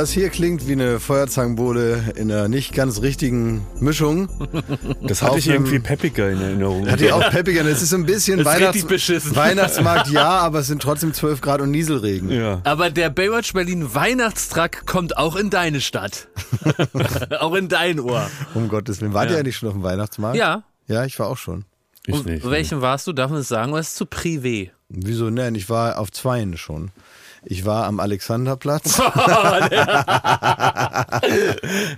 Was hier klingt wie eine Feuerzangenbowle in einer nicht ganz richtigen Mischung. Das hatte ich irgendwie peppiger in Erinnerung. Hatte ich auch peppiger. Es ist ein bisschen Weihnachts richtig beschissen. Weihnachtsmarkt, ja, aber es sind trotzdem 12 Grad und Nieselregen. ja. Aber der Baywatch Berlin Weihnachtstruck kommt auch in deine Stadt. auch in dein Ohr. Um Gottes Willen. Wart ihr ja nicht schon auf dem Weihnachtsmarkt? Ja. Ja, ich war auch schon. Ich Und nicht. welchen warst du? Darf man das sagen? Oder ist es zu privé? Wieso? Nein, ich war auf zweien schon. Ich war am Alexanderplatz.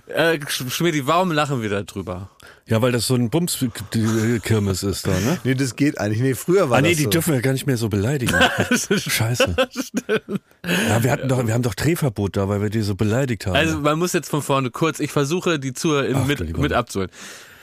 Äh, Sch- Schmidti, warum lachen wir da drüber? Ja, weil das so ein Bums-Kirmes ist da, ne? nee, das geht eigentlich. Nee, früher war Ah nee, das die so. dürfen wir gar nicht mehr so beleidigen. Scheiße. Ja, wir hatten doch, wir haben doch Drehverbot da, weil wir die so beleidigt haben. Also man muss jetzt von vorne kurz, ich versuche die Zuhörer mit, mit abzuholen.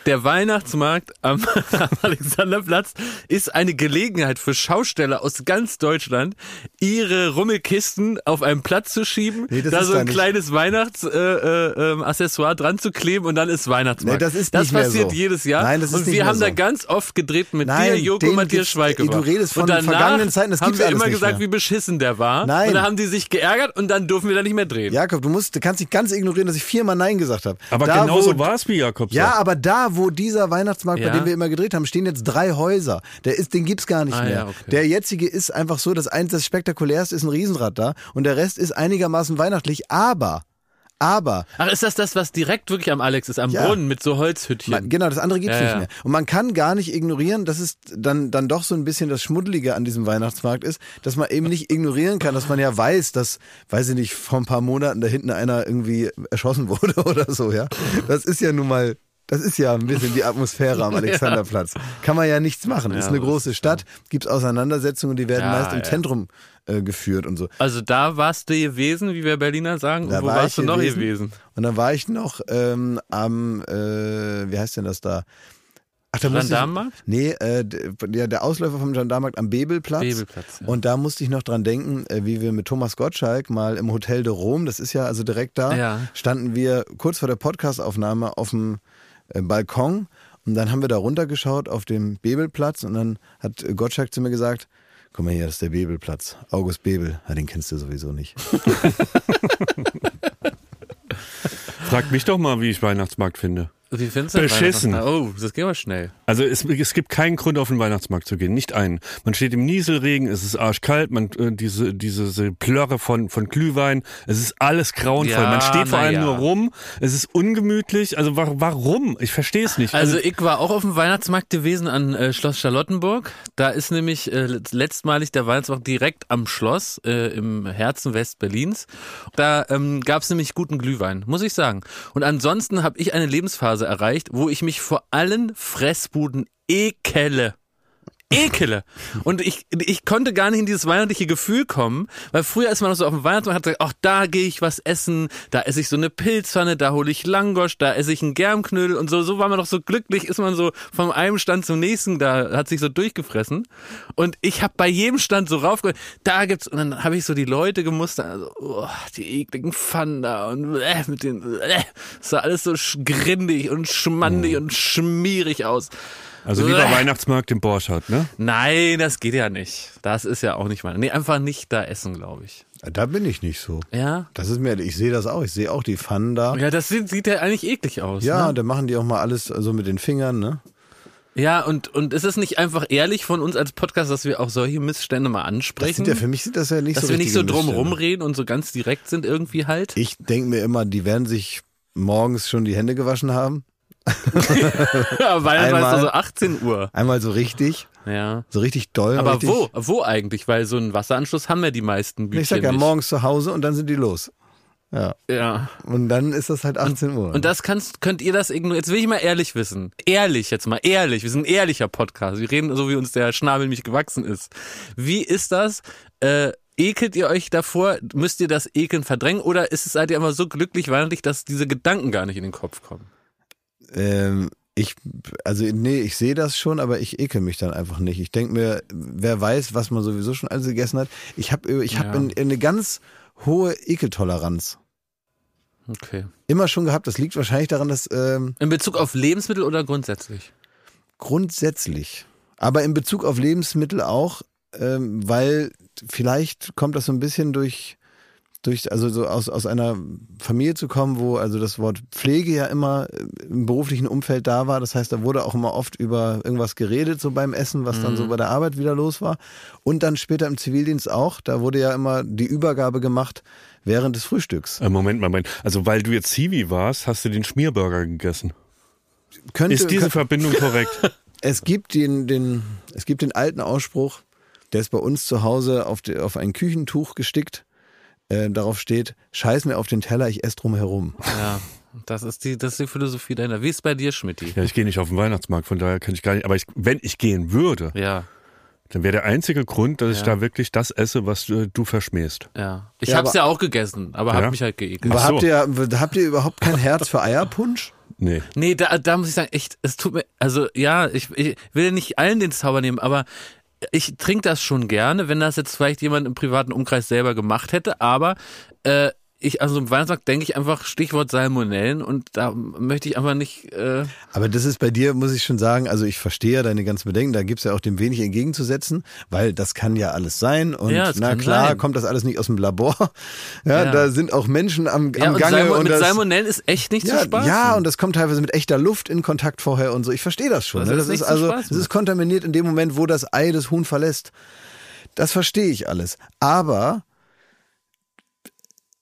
Der Weihnachtsmarkt am, am Alexanderplatz ist eine Gelegenheit für Schausteller aus ganz Deutschland, ihre Rummelkisten auf einen Platz zu schieben, Nee, das da ist so da ein nicht. kleines Weihnachtsaccessoire äh, ähm, Accessoire dran zu kleben und dann ist Weihnachtsmarkt. Nee, das ist das nicht mehr passiert so. jedes Jahr. Nein, das ist und nicht wir haben da so. ganz oft gedreht mit Nein, dir, Joko Matthias Schweighöfer. du redest von und danach vergangenen Zeiten, das haben gibt's wir immer gesagt, mehr. wie beschissen der war. Nein. Und dann haben die sich geärgert und dann durften wir da nicht mehr drehen. Jakob, du musst, du kannst nicht ganz ignorieren, dass ich viermal Nein gesagt habe. aber Da, genau wo- so war es, wie Jakob Ja, sagt. aber da, wo dieser Weihnachtsmarkt, Ja. bei dem wir immer gedreht haben, stehen jetzt drei Häuser. Der ist, den gibt's gar nicht Ah, mehr. ja, okay. Der jetzige ist einfach so, dass eins das spektakulärste ist ein Riesenrad da und der Rest ist einigermaßen weihnachtlich, aber, aber, Ach, ist das das, was direkt wirklich am Alex ist, am Ja. Brunnen mit so Holzhüttchen? man, genau, das andere gibt's Ja, nicht mehr. Und man kann gar nicht ignorieren, dass es dann, dann doch so ein bisschen das Schmuddelige an diesem Weihnachtsmarkt ist, dass man eben nicht ignorieren kann, dass man ja weiß, dass, weiß ich nicht, vor ein paar Monaten da hinten einer irgendwie erschossen wurde oder so, ja. Das ist ja nun mal, das ist ja ein bisschen die Atmosphäre am Alexanderplatz. Kann man ja nichts machen. ist Ja, eine das große Stadt, gibt's Auseinandersetzungen, die werden Ja, meist im ja. Zentrum äh, geführt und so. Also da warst du gewesen, wie wir Berliner sagen. Da Und wo war warst du noch gewesen. gewesen? Und dann war ich noch ähm, am, äh, wie heißt denn das da? Ach, da musste ich, Gendarmenmarkt? Nee, äh, der, der Ausläufer vom Gendarmenmarkt am Bebelplatz. Bebelplatz, ja. Und da musste ich noch dran denken, äh, wie wir mit Thomas Gottschalk mal im Hotel de Rom, das ist ja also direkt da, Ja. standen wir kurz vor der Podcastaufnahme auf dem Balkon und dann haben wir da runtergeschaut auf dem Bebelplatz und dann hat äh, Gottschalk zu mir gesagt, guck mal hier, das ist der Bebelplatz. August Bebel, ja, den kennst du sowieso nicht. Frag mich doch mal, wie ich Weihnachtsmarkt finde. Wie findest du Beschissen. Oh, das geht aber schnell. Also es, es gibt keinen Grund, auf den Weihnachtsmarkt zu gehen, nicht einen. Man steht im Nieselregen, es ist arschkalt, man äh, diese diese, diese Plörre von von Glühwein, es ist alles grauenvoll. Ja, man steht vor allem ja. nur rum, es ist ungemütlich. Also wa warum? Ich verstehe es nicht. Also ich war auch auf dem Weihnachtsmarkt gewesen an äh, Schloss Charlottenburg. Da ist nämlich äh, letztmalig der Weihnachtsmarkt direkt am Schloss äh, im Herzen Westberlins. Da ähm, gab es nämlich guten Glühwein, muss ich sagen. Und ansonsten habe ich eine Lebensphase erreicht, wo ich mich vor allen Fressbuden ekele. Ekele. Und ich, ich konnte gar nicht in dieses weihnachtliche Gefühl kommen, weil früher ist man noch so auf dem Weihnachtsmarkt hat gesagt, ach, da gehe ich was essen, da esse ich so eine Pilzpfanne, da hole ich Langosch, da esse ich einen Germknödel und so, so war man doch so glücklich, ist man so vom einen Stand zum nächsten, da hat sich so durchgefressen. Und ich habe bei jedem Stand so raufgehört, da gibt's, und dann habe ich so die Leute gemustert, also, oh, die ekligen Pfannen da und äh, mit den, äh, es sah alles so grindig und schmandig und schmierig aus. Also lieber Bäh. Weihnachtsmarkt im Borchardt, ne? Nein, das geht ja nicht. Das ist ja auch nicht mal. Nee, einfach nicht da essen, glaube ich. Da bin ich nicht so. Ja? Das ist mir, ich sehe das auch. Ich sehe auch die Pfannen da. Ja, das sieht, sieht ja eigentlich eklig aus. Ja, Ne? da machen die auch mal alles so mit den Fingern, ne? Ja, und, und ist es nicht einfach ehrlich von uns als Podcast, dass wir auch solche Missstände mal Das ansprechen? sind ja für mich sind das ja nicht dass so wir nicht so drum Missstände. rumreden und so ganz direkt sind irgendwie halt. Ich denke mir immer, die werden sich morgens schon die Hände gewaschen haben. Ja, weil es Einmal- so 18 Uhr. Einmal so richtig, Ja. so richtig doll. Aber richtig, wo? Wo eigentlich? Weil so einen Wasseranschluss haben ja die meisten Bütchen Ich sag ja, nicht. morgens zu Hause und dann sind die los. Ja. Ja. Und dann ist das halt 18 Uhr. Und das kannst, könnt ihr das ignorieren. Jetzt will ich mal ehrlich wissen. Ehrlich, jetzt mal ehrlich. Wir sind ein ehrlicher Podcast. Wir reden so, wie uns der Schnabel nämlich gewachsen ist. Wie ist das? Äh, ekelt ihr euch davor? Müsst ihr das Ekeln verdrängen? Oder ist es, seid ihr immer so glücklich weihnachtlich, dass diese Gedanken gar nicht in den Kopf kommen? Ähm, ich, also nee, ich sehe das schon, aber ich ekel mich dann einfach nicht. Ich denke mir, wer weiß, was man sowieso schon alles gegessen hat. Ich habe ich hab Ja. ein- eine ganz hohe Ekeltoleranz. Okay. Immer schon gehabt. Das liegt wahrscheinlich daran, dass ähm, In Bezug auf Lebensmittel oder grundsätzlich? grundsätzlich, aber in Bezug auf Lebensmittel auch, ähm, weil vielleicht kommt das so ein bisschen durch durch, also so aus, aus einer Familie zu kommen, wo also das Wort Pflege ja immer im beruflichen Umfeld da war. Das heißt, da wurde auch immer oft über irgendwas geredet, so beim Essen, was dann so bei der Arbeit wieder los war. Und dann später im Zivildienst auch. Da wurde ja immer die Übergabe gemacht während des Frühstücks. Äh, Moment, Moment. Also weil du jetzt Zivi warst, hast du den Schmierburger gegessen. Könnte, Ist diese könnte, Verbindung korrekt? es gibt den, den, es gibt den alten Ausspruch, der ist bei uns zu Hause auf, die, auf ein Küchentuch gestickt. Äh, darauf steht, scheiß mir auf den Teller, ich esse drum herum. Ja, das ist die, das ist die Philosophie dahinter. Wie ist bei dir, Schmidti? ja, ich gehe nicht auf den Weihnachtsmarkt, von daher kann ich gar nicht. Aber ich, wenn ich gehen würde, Ja, dann wäre der einzige Grund, dass ich Ja. da wirklich das esse, was du, du verschmähst. ja. Ich Ja, hab's aber- ja auch gegessen, aber Ja? hab mich halt geekelt. Aber so. habt, ihr, habt ihr überhaupt kein Herz für Eierpunsch? Nee. Nee, da, da muss ich sagen, echt, es tut mir, also ja, ich, ich will ja nicht allen den Zauber nehmen, aber ich trinke das schon gerne, wenn das jetzt vielleicht jemand im privaten Umkreis selber gemacht hätte, aber äh, ich, also im Weihnachtsmarkt denke ich einfach Stichwort Salmonellen und da möchte ich einfach nicht, äh, Aber das ist bei dir, muss ich schon sagen, also ich verstehe ja deine ganzen Bedenken, da gibt's ja auch dem wenig entgegenzusetzen, weil das kann ja alles sein und Ja, na klar, sein. kommt das alles nicht aus dem Labor. Ja, Ja. da sind auch Menschen am, ja, am und Gange Salmo, und mit das, Salmonellen ist echt nicht ja, zu spaßen. ja, und das kommt teilweise mit echter Luft in Kontakt vorher und so. Ich verstehe das schon. Das ne? ist Das nicht ist also, es ist kontaminiert in dem Moment, wo das Ei das Huhn verlässt. Das verstehe ich alles. Aber,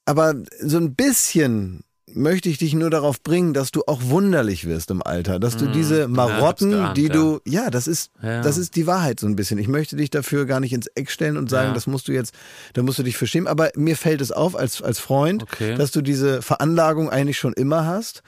aber so ein bisschen möchte ich dich nur darauf bringen, dass du auch wunderlich wirst im Alter, dass du diese Marotten. Ja, geahnt, die ja. du, ja, das ist, Ja. das ist die Wahrheit so ein bisschen. Ich möchte dich dafür gar nicht ins Eck stellen und sagen, Ja. das musst du jetzt, da musst du dich für schämen. Aber mir fällt es auf als als Freund, Okay. dass du diese Veranlagung eigentlich schon immer hast.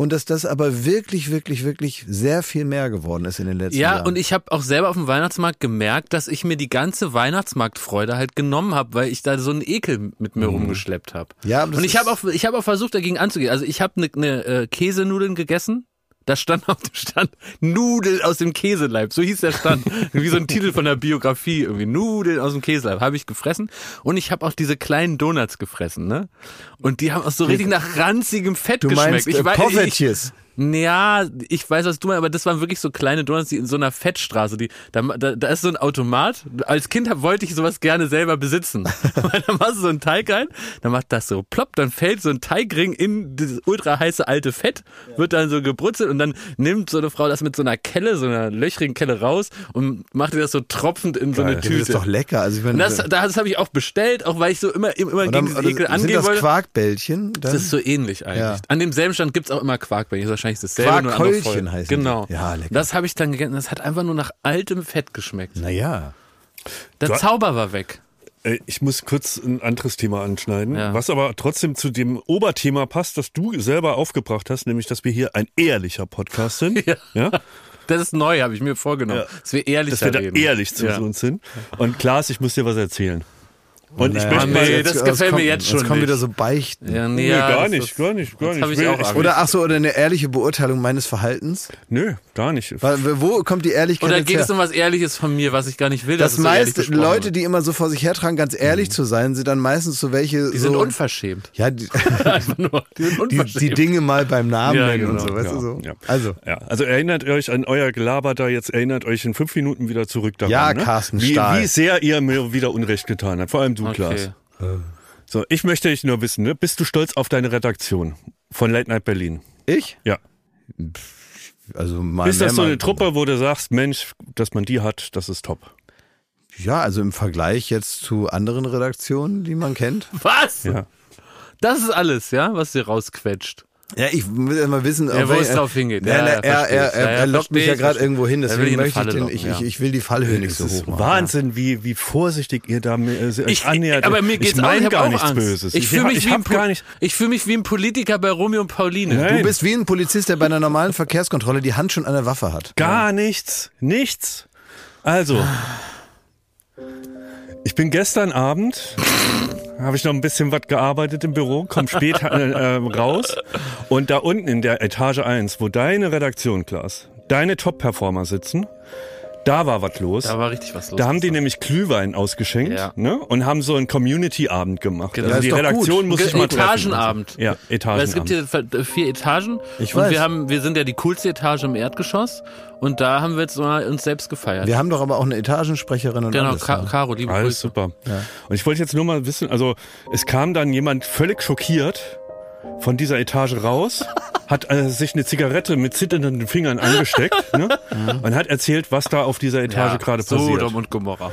Und dass das aber wirklich, wirklich, wirklich sehr viel mehr geworden ist in den letzten Ja, Jahren. und ich habe auch selber auf dem Weihnachtsmarkt gemerkt, dass ich mir die ganze Weihnachtsmarktfreude halt genommen habe, weil ich da so einen Ekel mit mir rumgeschleppt habe. Mhm. Ja, und ich habe auch, ich habe auch versucht dagegen anzugehen. Also ich habe eine ne, äh, Käsenudeln gegessen. Da stand auf dem Stand Nudeln aus dem Käseleib. So hieß der Stand. Wie so ein Titel von der Biografie. Irgendwie Nudeln aus dem Käseleib. Habe ich gefressen. Und ich habe auch diese kleinen Donuts gefressen, ne? Und die haben auch so richtig nach ranzigem Fett du geschmeckt. meinst ich äh, weiß, ich. Ja, ich weiß, was du meinst, aber das waren wirklich so kleine Donuts, die in so einer Fettstraße, die, da, da, da ist so ein Automat. Als Kind wollte ich sowas gerne selber besitzen. Weil dann machst du so einen Teig rein, dann macht das so plopp, dann fällt so ein Teigring in dieses ultra heiße alte Fett, wird dann so gebrutzelt und dann nimmt so eine Frau das mit so einer Kelle, so einer löchrigen Kelle raus und macht dir das so tropfend in so eine Ja, das Tüte. ist doch lecker. Also ich meine, und das, das habe ich auch bestellt, auch weil ich so immer, immer oder, gegen diesen oder, Ekel sind angehen das wollte. Quarkbällchen? Dann? Das ist so ähnlich eigentlich. Ja. An demselben Stand gibt's auch immer Quarkbällchen. Das ist wahrscheinlich dasselbe. Quarkhäulchen die. Genau. Ja, lecker. Das habe ich dann gegessen. Das hat einfach nur nach altem Fett geschmeckt. naja. Der Du- Zauber war weg. Äh, Ich muss kurz ein anderes Thema anschneiden, Ja. was aber trotzdem zu dem Oberthema passt, das du selber aufgebracht hast, nämlich, dass wir hier ein ehrlicher Podcast sind. Ja. ja? Das ist neu, habe ich mir vorgenommen. Ja. Dass wir ehrlich Dass wir da reden. ehrlich zu uns sind. Und Klaas, ich muss dir was erzählen. Und ich Naja, möchte nee, mal. das jetzt- gefällt kommt, mir jetzt schon Jetzt kommen nicht. wieder so Beichten. Ja, nee, Nee, ja, gar nicht, ist- gar nicht, gar nicht. ich auch Angst. Oder ach so, oder eine ehrliche Beurteilung meines Verhaltens. Nö, gar nicht. Weil, wo kommt die Ehrlichkeit Oder geht es um was Ehrliches von mir, was ich gar nicht will? das so meiste Leute, wird? die immer so vor sich hertragen, ganz ehrlich zu sein, sind dann meistens so welche die so sind unverschämt. ja, die. Die sind die, unverschämt. die Dinge mal beim Namen Ja, nennen und genau. so, weißt Ja, du so. Also, also erinnert euch an euer Gelaber da jetzt, erinnert euch in fünf Minuten wieder zurück daran. Ja, ne? Carsten Stahl. wie sehr ihr mir wieder Unrecht getan habt, vor allem du, Klaas. Okay. So, ich möchte dich nur wissen, ne? bist du stolz auf deine Redaktion von Late Night Berlin? ich? Ja. Also mal Ist das so eine Truppe, wo du sagst, Mensch, dass man die hat, das ist top? Ja, also im Vergleich jetzt zu anderen Redaktionen, die man kennt. Was? Ja. Das ist alles, ja, was dir rausquetscht. Ja, ich will immer wissen, Ja, wo es drauf hingeht. Ja, na, ja, er, er, er, er lockt mich ja gerade irgendwo hin, deswegen möchte ich, den, locken, ich, ich, ich will die Fallhöhe nicht Es so hoch machen. Wahnsinn, wie, wie vorsichtig ihr da mir- äh, Ich, annähert. aber mir geht's ich auch, ich gar nichts Angst. Böses. Ich fühle mich, ich wie ein hab Po- gar nicht. ich fühl mich wie ein Politiker bei Romeo und Pauline. Nein. Du bist wie ein Polizist, der bei einer normalen Verkehrskontrolle die Hand schon an der Waffe hat. Gar nichts. Nichts. Also, ich bin gestern Abend, habe ich noch ein bisschen was gearbeitet im Büro, komm spät äh, äh, raus. Und da unten in der Etage 1, wo deine Redaktion, Klaas, deine Top-Performer sitzen, Da war was los. Da war richtig was los. Da haben die nämlich Glühwein ausgeschenkt Ja. ne? und haben so einen Community-Abend gemacht. Genau. Also Ja, die Redaktion gut. muss sich mal treffen. Etagenabend. Ja, Weil Etagenabend. es gibt hier ver- vier Etagen Ich und weiß. wir haben, wir sind ja die coolste Etage im Erdgeschoss und da haben wir jetzt mal uns selbst gefeiert. Wir haben doch aber auch eine Etagensprecherin und genau, alles. Ka ja. Caro, liebe Alles Grüße. super. Und ich wollte jetzt nur mal wissen, also es kam dann jemand völlig schockiert von dieser Etage raus, hat äh, sich eine Zigarette mit zitternden Fingern angesteckt ne? und hat erzählt, was da auf dieser Etage gerade passiert. Sodom und Gomorra.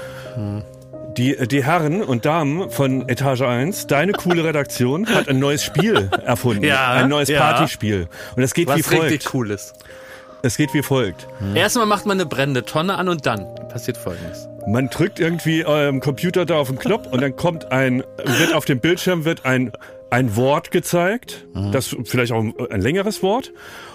Die, die Herren und Damen von Etage 1, deine coole Redaktion, hat ein neues Spiel erfunden. Ja, ein neues ja. Partyspiel. Und es geht wie Was richtig folgt. cool ist. Es geht wie folgt. Erstmal macht man eine brennende Tonne an und dann passiert folgendes. Man drückt irgendwie eurem Computer da auf den Knopf und dann kommt ein, wird auf dem Bildschirm wird ein, ein Wort gezeigt, das vielleicht auch ein längeres Wort.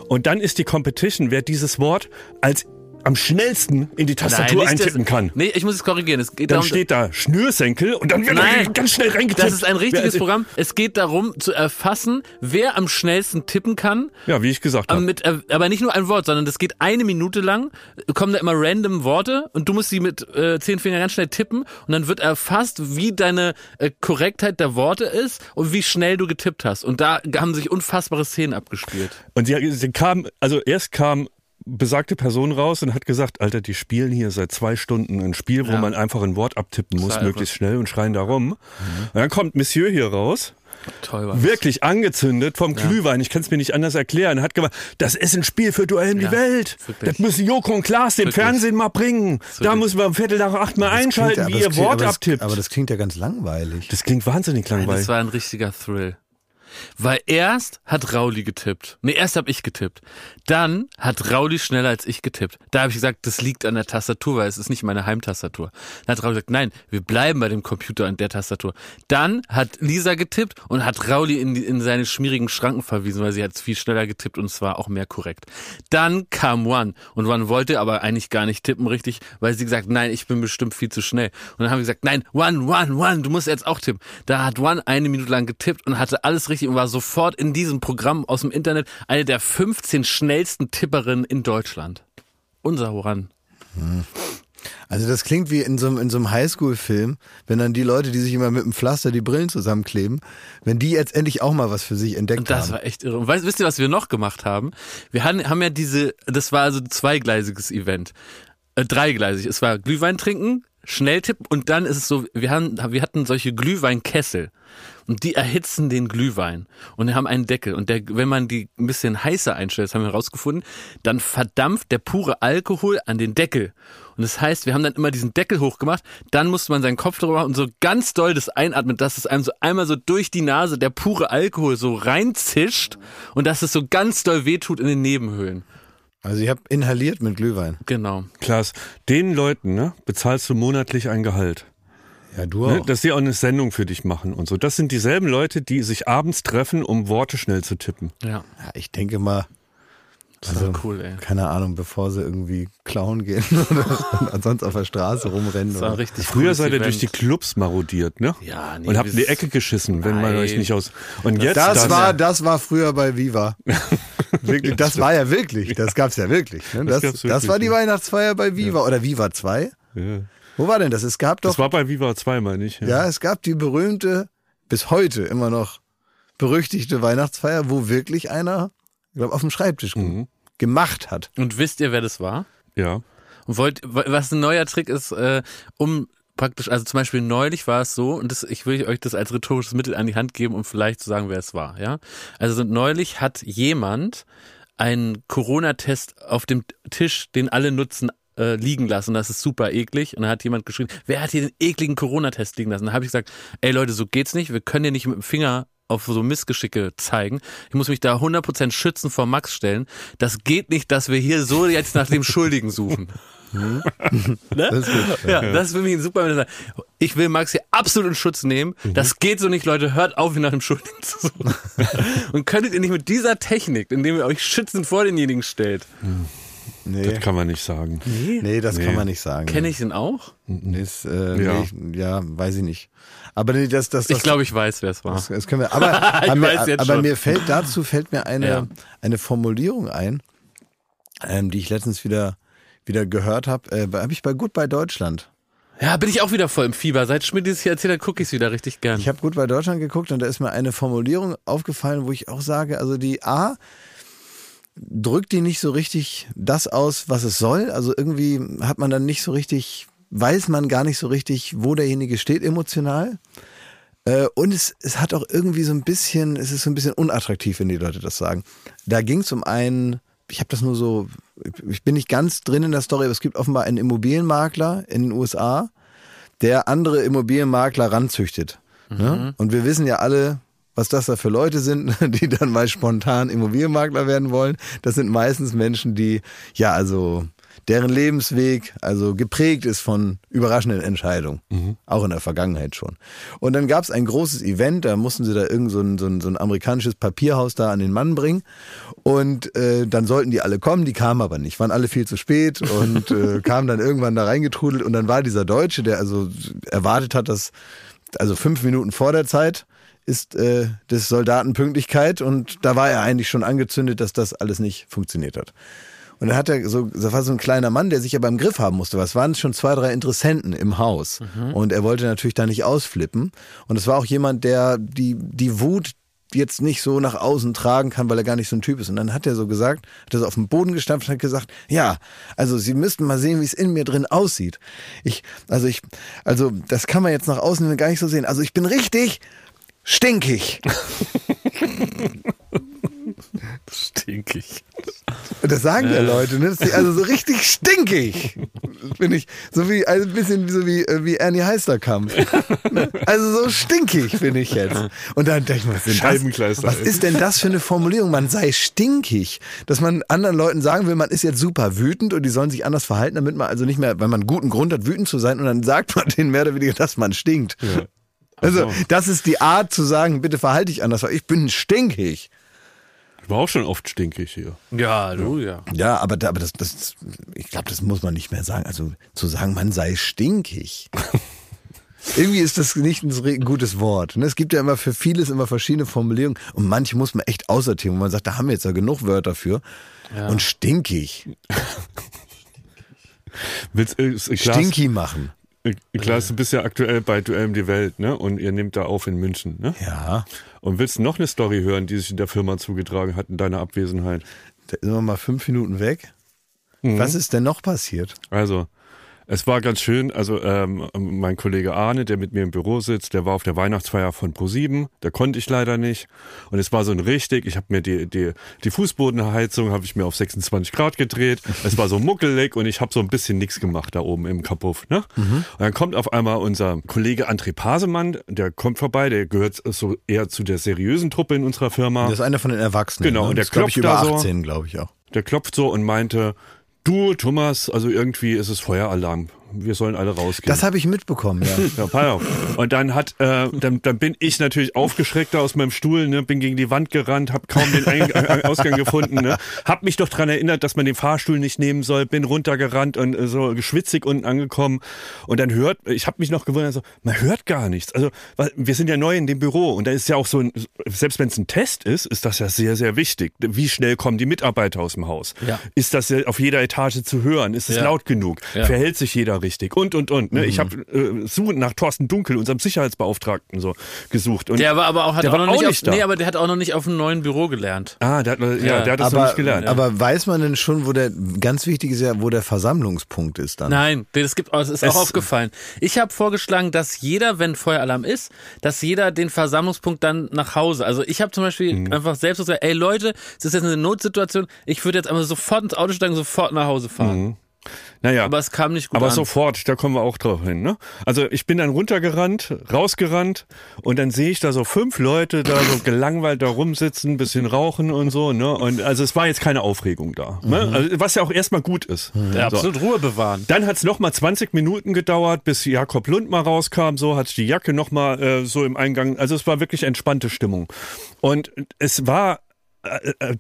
Und dann ist die Competition, wer dieses Wort als am schnellsten in die Tastatur das- eintippen kann. Nee, ich muss es korrigieren. Es geht Dann darum, steht da Schnürsenkel und dann wird Nein. er ganz schnell reingetippt. das ist ein richtiges Programm. Es geht darum, zu erfassen, wer am schnellsten tippen kann. Ja, wie ich gesagt habe. mit, äh, aber nicht nur ein Wort, sondern das geht eine Minute lang, kommen da immer random Worte und du musst sie mit äh, zehn Fingern ganz schnell tippen und dann wird erfasst, wie deine äh, Korrektheit der Worte ist und wie schnell du getippt hast. Und da haben sich unfassbare Szenen abgespielt. Und sie, sie kam, also erst kam besagte Person raus und hat gesagt, Alter, die spielen hier seit zwei Stunden ein Spiel, wo Ja. man einfach ein Wort abtippen muss, möglichst schnell und schreien da rum. Und dann kommt Monsieur hier raus, Toll war das. wirklich angezündet vom Glühwein, ich kann es mir nicht anders erklären, hat gemacht, das ist ein Spiel für Duell die Ja, Welt. wirklich. Das müssen Joko und Klaas dem. Fernsehen mal bringen. Da müssen wir um Viertel nach acht mal Das klingt einschalten, ja- wie ihr klingt- Wort aber das- abtippt. Aber das klingt ja ganz langweilig. das klingt wahnsinnig langweilig. Das war ein richtiger Thrill. Weil erst hat Rauli getippt. Nee, erst habe ich getippt. Dann hat Rauli schneller als ich getippt. Da habe ich gesagt, das liegt an der Tastatur, weil es ist nicht meine Heimtastatur. Dann hat Rauli gesagt, nein, wir bleiben bei dem Computer und der Tastatur. Dann hat Lisa getippt und hat Rauli in, die, in seine schmierigen Schranken verwiesen, weil sie hat viel schneller getippt und es war auch mehr korrekt. Dann kam One und One wollte aber eigentlich gar nicht tippen richtig, weil sie gesagt, nein, ich bin bestimmt viel zu schnell. Und dann haben wir gesagt, nein, One, One, One, du musst jetzt auch tippen. Da hat One eine Minute lang getippt und hatte alles richtig und war sofort in diesem Programm aus dem Internet eine der 15 schnellsten Tipperinnen in Deutschland. Unser Horan. Also das klingt wie in so einem, in so einem Highschool-Film, wenn dann die Leute, die sich immer mit dem Pflaster die Brillen zusammenkleben, wenn die jetzt endlich auch mal was für sich entdeckt Und das haben. war echt irre. Und weißt, wisst ihr, was wir noch gemacht haben? Wir haben, haben ja diese, das war also ein zweigleisiges Event. Äh, dreigleisig. Es war Glühwein trinken, schnell tippen und dann ist es so, wir haben, wir hatten solche Glühweinkessel. Und die erhitzen den Glühwein und haben einen Deckel. Und der, wenn man die ein bisschen heißer einstellt, das haben wir herausgefunden, dann verdampft der pure Alkohol an den Deckel. Und das heißt, wir haben dann immer diesen Deckel hochgemacht, dann musste man seinen Kopf drüber machen und so ganz doll das einatmen, dass es einem so einmal so durch die Nase der pure Alkohol so reinzischt und dass es so ganz doll wehtut in den Nebenhöhlen. Also ich habe inhaliert mit Glühwein. Genau. Klaas, den Leuten ne, bezahlst du monatlich ein Gehalt. Ja, du Ne, auch. dass die auch eine Sendung für dich machen und so. Das sind dieselben Leute, die sich abends treffen, um Worte schnell zu tippen. Ja. Ja, ich denke mal, Das Also, war cool, ey. keine Ahnung, bevor sie irgendwie klauen gehen oder ansonsten auf der Straße rumrennen. Das war richtig Früher seid ihr durch die Clubs marodiert, ne? Ja, nee, Und habt in die Ecke geschissen, wenn man Nein. euch nicht aus. Und jetzt Das das, war, das war früher bei Viva. wirklich, das war ja wirklich, das gab's ja wirklich. Ne? Das Das, gab's das, wirklich, war die ja. Weihnachtsfeier bei Viva oder Viva 2. Ja. Wo war denn das? Es gab doch, Das war bei Viva 2, meine ich. ja, es gab die berühmte, bis heute immer noch berüchtigte Weihnachtsfeier, wo wirklich einer, ich glaube, auf dem Schreibtisch Mhm. gemacht hat. Und wisst ihr, wer das war? ja. Und wollt, was ein neuer Trick ist, äh, um praktisch, also zum Beispiel neulich war es so, und das, ich will euch das als rhetorisches Mittel an die Hand geben, um vielleicht zu sagen, wer es war, ja. Also neulich hat jemand einen Corona-Test auf dem Tisch, den alle nutzen, äh, liegen lassen. Das ist super eklig. Und da hat jemand geschrieben, wer hat hier den ekligen Corona-Test liegen lassen? Da habe ich gesagt, ey Leute, so geht's nicht. Wir können hier nicht mit dem Finger auf so Missgeschicke zeigen. Ich muss mich da 100% schützen vor Max stellen. Das geht nicht, dass wir hier so jetzt nach dem Schuldigen suchen. ne? Das ist gut. Ja, das ist für mich ein super. Ich will Max hier absolut in Schutz nehmen. Das geht so nicht, Leute. Hört auf, ihn nach dem Schuldigen zu suchen. Und könntet ihr nicht mit dieser Technik, indem ihr euch schützend vor denjenigen stellt, Nee, Das kann man nicht sagen. nee das Nee. kann man nicht sagen. kenne ich den auch? Nee, ist, äh, Ja. ja. Nee, ich, ja, weiß ich nicht. Aber nee, das, das, das, Ich glaube, ich weiß, wer es war. das, das können wir. Aber, aber, aber mir fällt dazu fällt mir eine Ja. eine Formulierung ein, ähm, die ich letztens wieder wieder gehört habe, äh, habe ich bei Goodbye Deutschland. Ja, bin ich auch wieder voll im Fieber. Seit Schmidt dieses hier erzählt hat, gucke ich es wieder richtig gern. Ich habe Goodbye Deutschland geguckt und da ist mir eine Formulierung aufgefallen, wo ich auch sage, also die A drückt die nicht so richtig das aus, was es soll. Also irgendwie hat man dann nicht so richtig, weiß man gar nicht so richtig, wo derjenige steht emotional. Äh, Und es, es hat auch irgendwie so ein bisschen, es ist so ein bisschen unattraktiv, wenn die Leute das sagen. Da ging es um einen, ich habe das nur so, ich bin nicht ganz drin in der Story, aber es gibt offenbar einen Immobilienmakler in den USA, der andere Immobilienmakler ranzüchtet. Ne? Und wir wissen ja alle, was das da für Leute sind, die dann mal spontan Immobilienmakler werden wollen. Das sind meistens Menschen, die, ja, also deren Lebensweg also geprägt ist von überraschenden Entscheidungen, auch in der Vergangenheit schon. Und dann gab es ein großes Event, da mussten sie da irgend so ein, so, ein, so ein amerikanisches Papierhaus da an den Mann bringen. Und äh, dann sollten die alle kommen, die kamen aber nicht, waren alle viel zu spät und äh, kamen dann irgendwann da reingetrudelt. Und dann war dieser Deutsche, der also erwartet hat, dass also fünf Minuten vor der Zeit ist äh, des Soldaten Pünktlichkeit und da war er eigentlich schon angezündet, dass das alles nicht funktioniert hat. Und dann hat er so, das war so ein kleiner Mann, der sich aber im Griff haben musste. Was waren schon zwei, drei Interessenten im Haus. Und er wollte natürlich da nicht ausflippen. Und es war auch jemand, der die, die Wut jetzt nicht so nach außen tragen kann, weil er gar nicht so ein Typ ist. Und dann hat er so gesagt, hat er so auf den Boden gestampft und hat gesagt, ja, also Sie müssten mal sehen, wie es in mir drin aussieht. Ich, also ich, also das kann man jetzt nach außen gar nicht so sehen. Also ich bin richtig stinkig. Stinkig. Und das sagen ja Leute, ne? Das ist also so richtig stinkig. Bin ich. So wie, also ein bisschen so wie, äh, wie Ernie Heisterkamp. Also so stinkig bin ich jetzt. Und dann denke ich mir, was, ist denn Scheibenkleister, das, was ist denn das für eine Formulierung? Man sei stinkig. Dass man anderen Leuten sagen will, man ist jetzt super wütend und die sollen sich anders verhalten, damit man also nicht mehr, wenn man guten Grund hat, wütend zu sein und dann sagt man denen mehr oder weniger, dass man stinkt. Also, so. das ist die Art zu sagen, bitte verhalte dich anders, weil ich bin stinkig. Ich war auch schon oft stinkig hier. Ja, du, ja. Ja, aber, da- aber das, das, ich glaube, das muss man nicht mehr sagen. Also zu sagen, man sei stinkig. Irgendwie ist das nicht ein re- gutes Wort. ne? Es gibt ja immer für vieles immer verschiedene Formulierungen und manche muss man echt aussortieren, wo man sagt, da haben wir jetzt ja genug Wörter für. Und stinkig. Willst, äh, ist- Klaas, Stinky machen. Äh, Klaas, du bist ja aktuell bei Duell um die Welt, ne? Und ihr nehmt da auf in München, ne? Ja. Und willst du noch eine Story hören, die sich in der Firma zugetragen hat in deiner Abwesenheit? Da sind wir mal fünf Minuten weg. Was ist denn noch passiert? Also, es war ganz schön. Also, ähm, mein Kollege Arne, der mit mir im Büro sitzt, der war auf der Weihnachtsfeier von Pro7. Da konnte ich leider nicht. Und es war so ein richtig, ich habe mir die, die, die Fußbodenheizung habe ich mir auf 26 Grad gedreht. Es war so muckelig und ich habe so ein bisschen nichts gemacht da oben im Kapuff. Ne? Und dann kommt auf einmal unser Kollege André Pasemann, der kommt vorbei, der gehört so eher zu der seriösen Truppe in unserer Firma. Das ist einer von den Erwachsenen. Genau, ne? und der Das glaub ich, klopft über da so. 18, glaube ich auch. Der klopft so und meinte, du Thomas, also irgendwie ist es Feueralarm. Wir sollen alle rausgehen. Das habe ich mitbekommen, ja. ja, pass auf. Und dann hat, äh, dann, dann bin ich natürlich aufgeschreckt da aus meinem Stuhl, ne, bin gegen die Wand gerannt, hab kaum den Ein äh, Ausgang gefunden, ne, hab mich doch dran erinnert, dass man den Fahrstuhl nicht nehmen soll, bin runtergerannt und äh, so geschwitzig unten angekommen. Und dann hört, ich habe mich noch gewundert, so, man hört gar nichts. Also weil wir sind ja neu in dem Büro und da ist ja auch so ein, selbst wenn es ein Test ist, ist das ja sehr, sehr wichtig. Wie schnell kommen die Mitarbeiter aus dem Haus? Ja. Ist das ja auf jeder Etage zu hören? Ist es Ja. laut genug? Ja. Verhält sich jeder richtig? Und, und, und. Ne? Ich habe äh, suchend nach Thorsten Dunkel, unserem Sicherheitsbeauftragten, so gesucht. Und, Der war aber auch, hat Der auch war noch nicht, auch auf, nicht da. nee, aber der hat auch noch nicht auf einem neuen Büro gelernt. ah, der hat, ja, Ja. der hat das noch Aber, nicht gelernt. aber weiß man denn schon, wo der, ganz wichtig ist ja, wo der Versammlungspunkt ist dann? Nein, das gibt, das ist Es- auch aufgefallen. Ich habe vorgeschlagen, dass jeder, wenn Feueralarm ist, dass jeder den Versammlungspunkt dann nach Hause. Also ich habe zum Beispiel Mhm. einfach selbst gesagt, ey Leute, es ist jetzt eine Notsituation, ich würde jetzt einfach sofort ins Auto steigen, sofort nach Hause fahren. Naja. Aber es kam nicht gut Aber an. sofort, da kommen wir auch drauf hin. Ne? Also ich bin dann runtergerannt, rausgerannt und dann sehe ich da so fünf Leute da so gelangweilt da rumsitzen, bisschen rauchen und so. Ne? Und also es war jetzt keine Aufregung da. Ne? Also, was ja auch erstmal gut ist. ja, So. absolut Ruhe bewahren. Dann hat's noch mal 20 Minuten gedauert, bis Jakob Lund mal rauskam. So hat die Jacke noch mal äh, so im Eingang. Also es war wirklich entspannte Stimmung. Und es war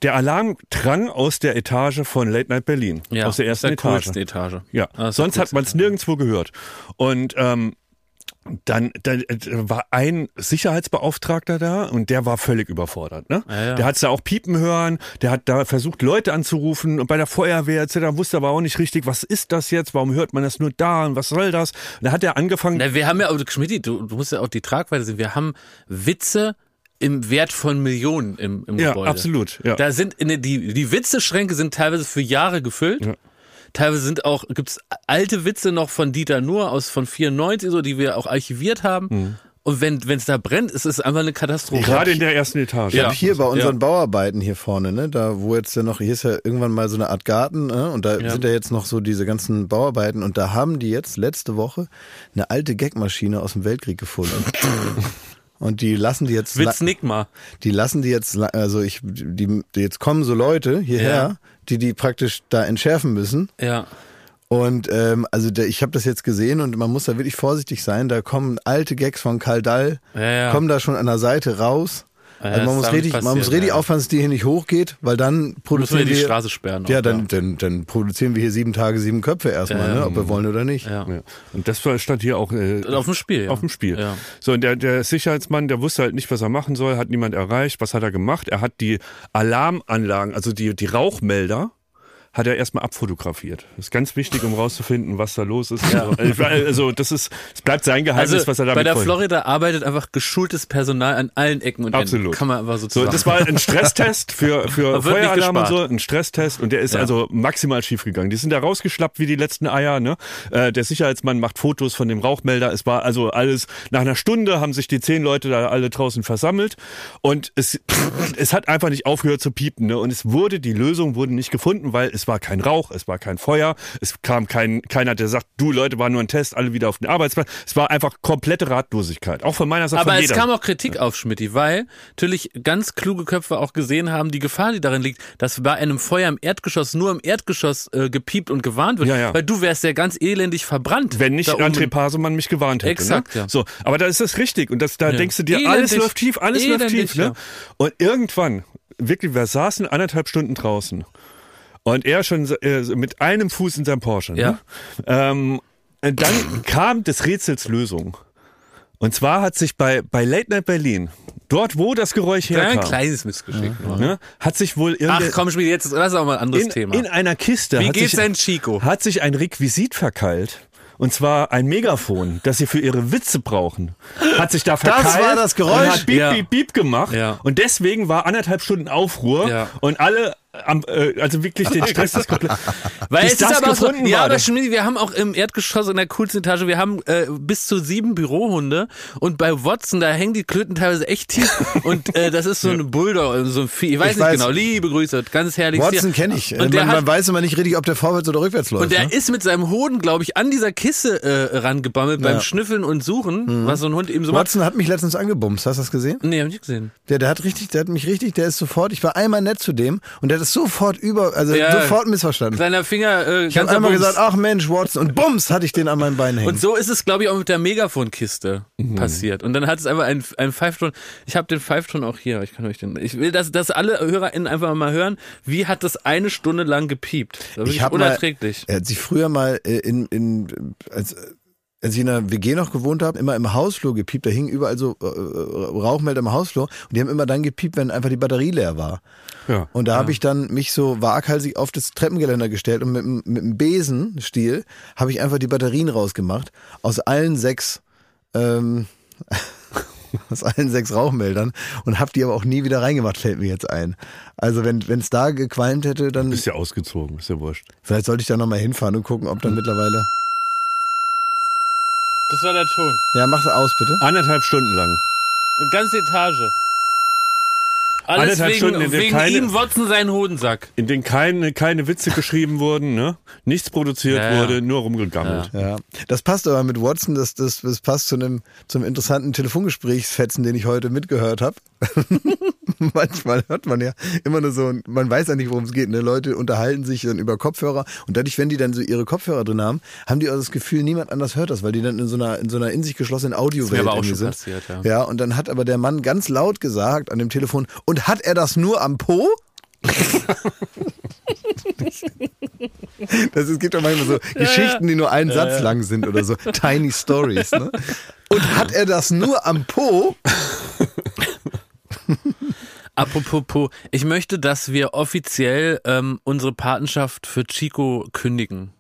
der Alarm drang aus der Etage von Late Night Berlin, Ja, aus der ersten der Etage. Etage. Ja, Ah, sonst hat man es nirgendwo gehört. Und ähm, dann, dann äh, war ein Sicherheitsbeauftragter da und der war völlig überfordert. Ne? Ja, ja. Der hat da auch piepen hören, der hat da versucht, Leute anzurufen und bei der Feuerwehr etc. wusste aber auch nicht richtig, was ist das jetzt, warum hört man das nur da und was soll das? Und da hat er angefangen, Na, wir haben ja, Schmidt, du, du musst ja auch die Tragweite sehen. Wir haben Witze im Wert von Millionen im, im ja, Gebäude. absolut. Ja. Da sind die, die Witzeschränke sind teilweise für Jahre gefüllt. Ja. Teilweise sind auch, gibt's alte Witze noch von Dieter Nuhr aus von 94, so, die wir auch archiviert haben. Mhm. Und wenn es da brennt, ist es einfach eine Katastrophe. Gerade in der ersten Etage. Ja. Hier bei unseren Ja. Bauarbeiten hier vorne, ne, da wo jetzt ja noch, hier ist ja irgendwann mal so eine Art Garten, ne, und da Ja. sind ja jetzt noch so diese ganzen Bauarbeiten und da haben die jetzt letzte Woche eine alte Gagmaschine aus dem Weltkrieg gefunden. Und die lassen die jetzt, Witz nick mal. die lassen die jetzt, also ich, die, die jetzt kommen so Leute hierher, Ja. die die praktisch da entschärfen müssen. Ja. Und ähm, also der, ich habe das jetzt gesehen und man muss da wirklich vorsichtig sein. Da kommen alte Gags von Karl Dall, Ja, ja. kommen da schon an der Seite raus. Ja, also man muss richtig, man muss richtig ja. aufpassen, dass die hier nicht hochgeht, weil dann Müssen wir produzieren die wir, Straße sperren. ja, auch, dann, dann, dann produzieren wir hier sieben Tage sieben Köpfe erstmal, Ja, ne, ja. ob wir wollen oder nicht. Ja. Ja. Und das war- stand hier auch äh, Auf dem Spiel. Ja. auf dem Spiel. Ja. So, und der, der Sicherheitsmann, der wusste halt nicht, was er machen soll, hat niemand erreicht. Was hat er gemacht? Er hat die Alarmanlagen, also die, die Rauchmelder, hat er erstmal abfotografiert. Das ist ganz wichtig, um rauszufinden, was da los ist. Also, also das ist, es bleibt sein Geheimnis, Also was er damit bei der vorhat. Florida arbeitet einfach geschultes Personal an allen Ecken und Absolut. Enden. Kann man einfach so So, das war ein Stresstest für, für Da Feueralarm und so, ein Stresstest und der ist Ja. also maximal schief gegangen. Die sind da rausgeschlappt wie die letzten Eier, ne? Äh, der Sicherheitsmann macht Fotos von dem Rauchmelder. Es war also alles, nach einer Stunde haben sich die zehn Leute da alle draußen versammelt und es, es hat einfach nicht aufgehört zu piepen, ne? Und es wurde, die Lösung wurde nicht gefunden, weil es war kein Rauch, es war kein Feuer, es kam kein, keiner, der sagt, du Leute, war nur ein Test, alle wieder auf den Arbeitsplatz. Es war einfach komplette Ratlosigkeit. Auch von meiner Seite, Aber es jeder. kam auch Kritik auf Schmidti, weil natürlich ganz kluge Köpfe auch gesehen haben, die Gefahr, die darin liegt, dass bei einem Feuer im Erdgeschoss nur im Erdgeschoss äh, gepiept und gewarnt wird, Ja, ja. weil du wärst ja ganz elendig verbrannt. Wenn nicht. André Pasemann mich gewarnt hätte. Exakt, ne? ja. So, aber da ist es richtig und das, da denkst du dir, Elendig. alles läuft tief, alles läuft Elendig, tief. Ne? Und irgendwann, wirklich, wir saßen anderthalb Stunden draußen und er schon äh, mit einem Fuß in seinem Porsche. Ne? Ja. Ähm, äh, dann kam des Rätsels Lösung. Und zwar hat sich bei, bei Late Night Berlin, dort wo das Geräusch Ja, ein herkam, kleines Missgeschick. nur. ne, hat sich wohl Ach komm, Schmidti, jetzt lass auch mal ein anderes in, Thema. in einer Kiste Wie hat geht's sich, denn Chico? hat sich ein Requisit verkeilt. Und zwar ein Megafon, das sie für ihre Witze brauchen. Hat sich da verkeilt. war das Geräusch? Und hat Beep, Ja. Beep, Beep gemacht. Ja. Und deswegen war anderthalb Stunden Aufruhr. Ja. Und alle, am, äh, also wirklich den Stress des komplett. Weil es ist aber so, ja, aber Schmidt, wir haben auch im Erdgeschoss in der coolsten Etage, wir haben äh, bis zu sieben Bürohunde und bei Watson, da hängen die Klöten teilweise echt tief und äh, das ist so ein Bulldog, so ein Vieh, ich weiß Ich nicht weiß. genau, liebe Grüße, ganz herrlich. Watson kenne ich. Und man, man hat, weiß immer nicht richtig, ob der vorwärts oder rückwärts läuft. und der ne? ist mit seinem Hoden, glaube ich, an dieser Kiste äh, rangebammelt beim Ja. Schnüffeln und Suchen, was so ein Hund eben so macht. Watson hat mich letztens angebumst, hast du das gesehen? Nee, hab ich nicht gesehen. Der, der hat richtig, der hat mich richtig, der ist sofort, ich war einmal nett zu dem und der hat es sofort über, also Ja. sofort missverstanden. Kleiner Finger, äh, Ich habe einmal Bums. gesagt, ach Mensch, Watson, und bums, hatte ich den an meinem Bein hängen. Und so ist es, glaube ich, auch mit der Megafonkiste passiert. Und dann hat es einfach ein, ein Five-Ton. Ich habe den Five-Ton auch hier. Ich kann euch den. Ich will, dass, dass alle HörerInnen einfach mal hören, wie hat das eine Stunde lang gepiept. Das war ich habe mal, unerträglich. er hat sich früher mal äh, in, in als, als ich in einer WG noch gewohnt habe, immer im Hausflur gepiept. Da hingen überall so äh, Rauchmelder im Hausflur und die haben immer dann gepiept, wenn einfach die Batterie leer war. Ja. Und da habe ich dann mich so waghalsig auf das Treppengeländer gestellt und mit, dem- mit dem Besenstiel habe ich einfach die Batterien rausgemacht aus allen sechs ähm, aus allen sechs Rauchmeldern und habe die aber auch nie wieder reingemacht, fällt mir jetzt ein. Also wenn es da gequalmt hätte, dann Ist ja ausgezogen, ist ja wurscht. vielleicht sollte ich da nochmal hinfahren und gucken, ob dann mittlerweile. Das war der Ton. Ja, mach's aus, bitte. Anderthalb Stunden lang. Eine ganze Etage. Alles wegen, Stunden, in wegen keine- ihm Watson seinen Hodensack. In denen keine, keine Witze geschrieben wurden, ne? Nichts produziert Ja, ja. wurde, nur rumgegammelt. Ja, das passt aber mit Watson, das, das, das passt zu einem zum interessanten Telefongesprächsfetzen, den ich heute mitgehört habe. Manchmal hört man ja immer nur so, man weiß ja nicht, worum es geht. Ne? Leute unterhalten sich dann über Kopfhörer und dadurch, wenn die dann so ihre Kopfhörer drin haben, haben die auch das Gefühl, niemand anders hört das, weil die dann in so einer in so einer in sich geschlossenen Audiowelt sind. passiert, ja. ja, und dann hat aber der Mann ganz laut gesagt an dem Telefon, und hat er das nur am Po? Das, es gibt doch manchmal so Geschichten, die nur einen Satz lang sind oder so. Tiny Stories. Ne? Und hat er das nur am Po? Apropos, Po, ich möchte, dass wir offiziell ähm, unsere Patenschaft für Chico kündigen.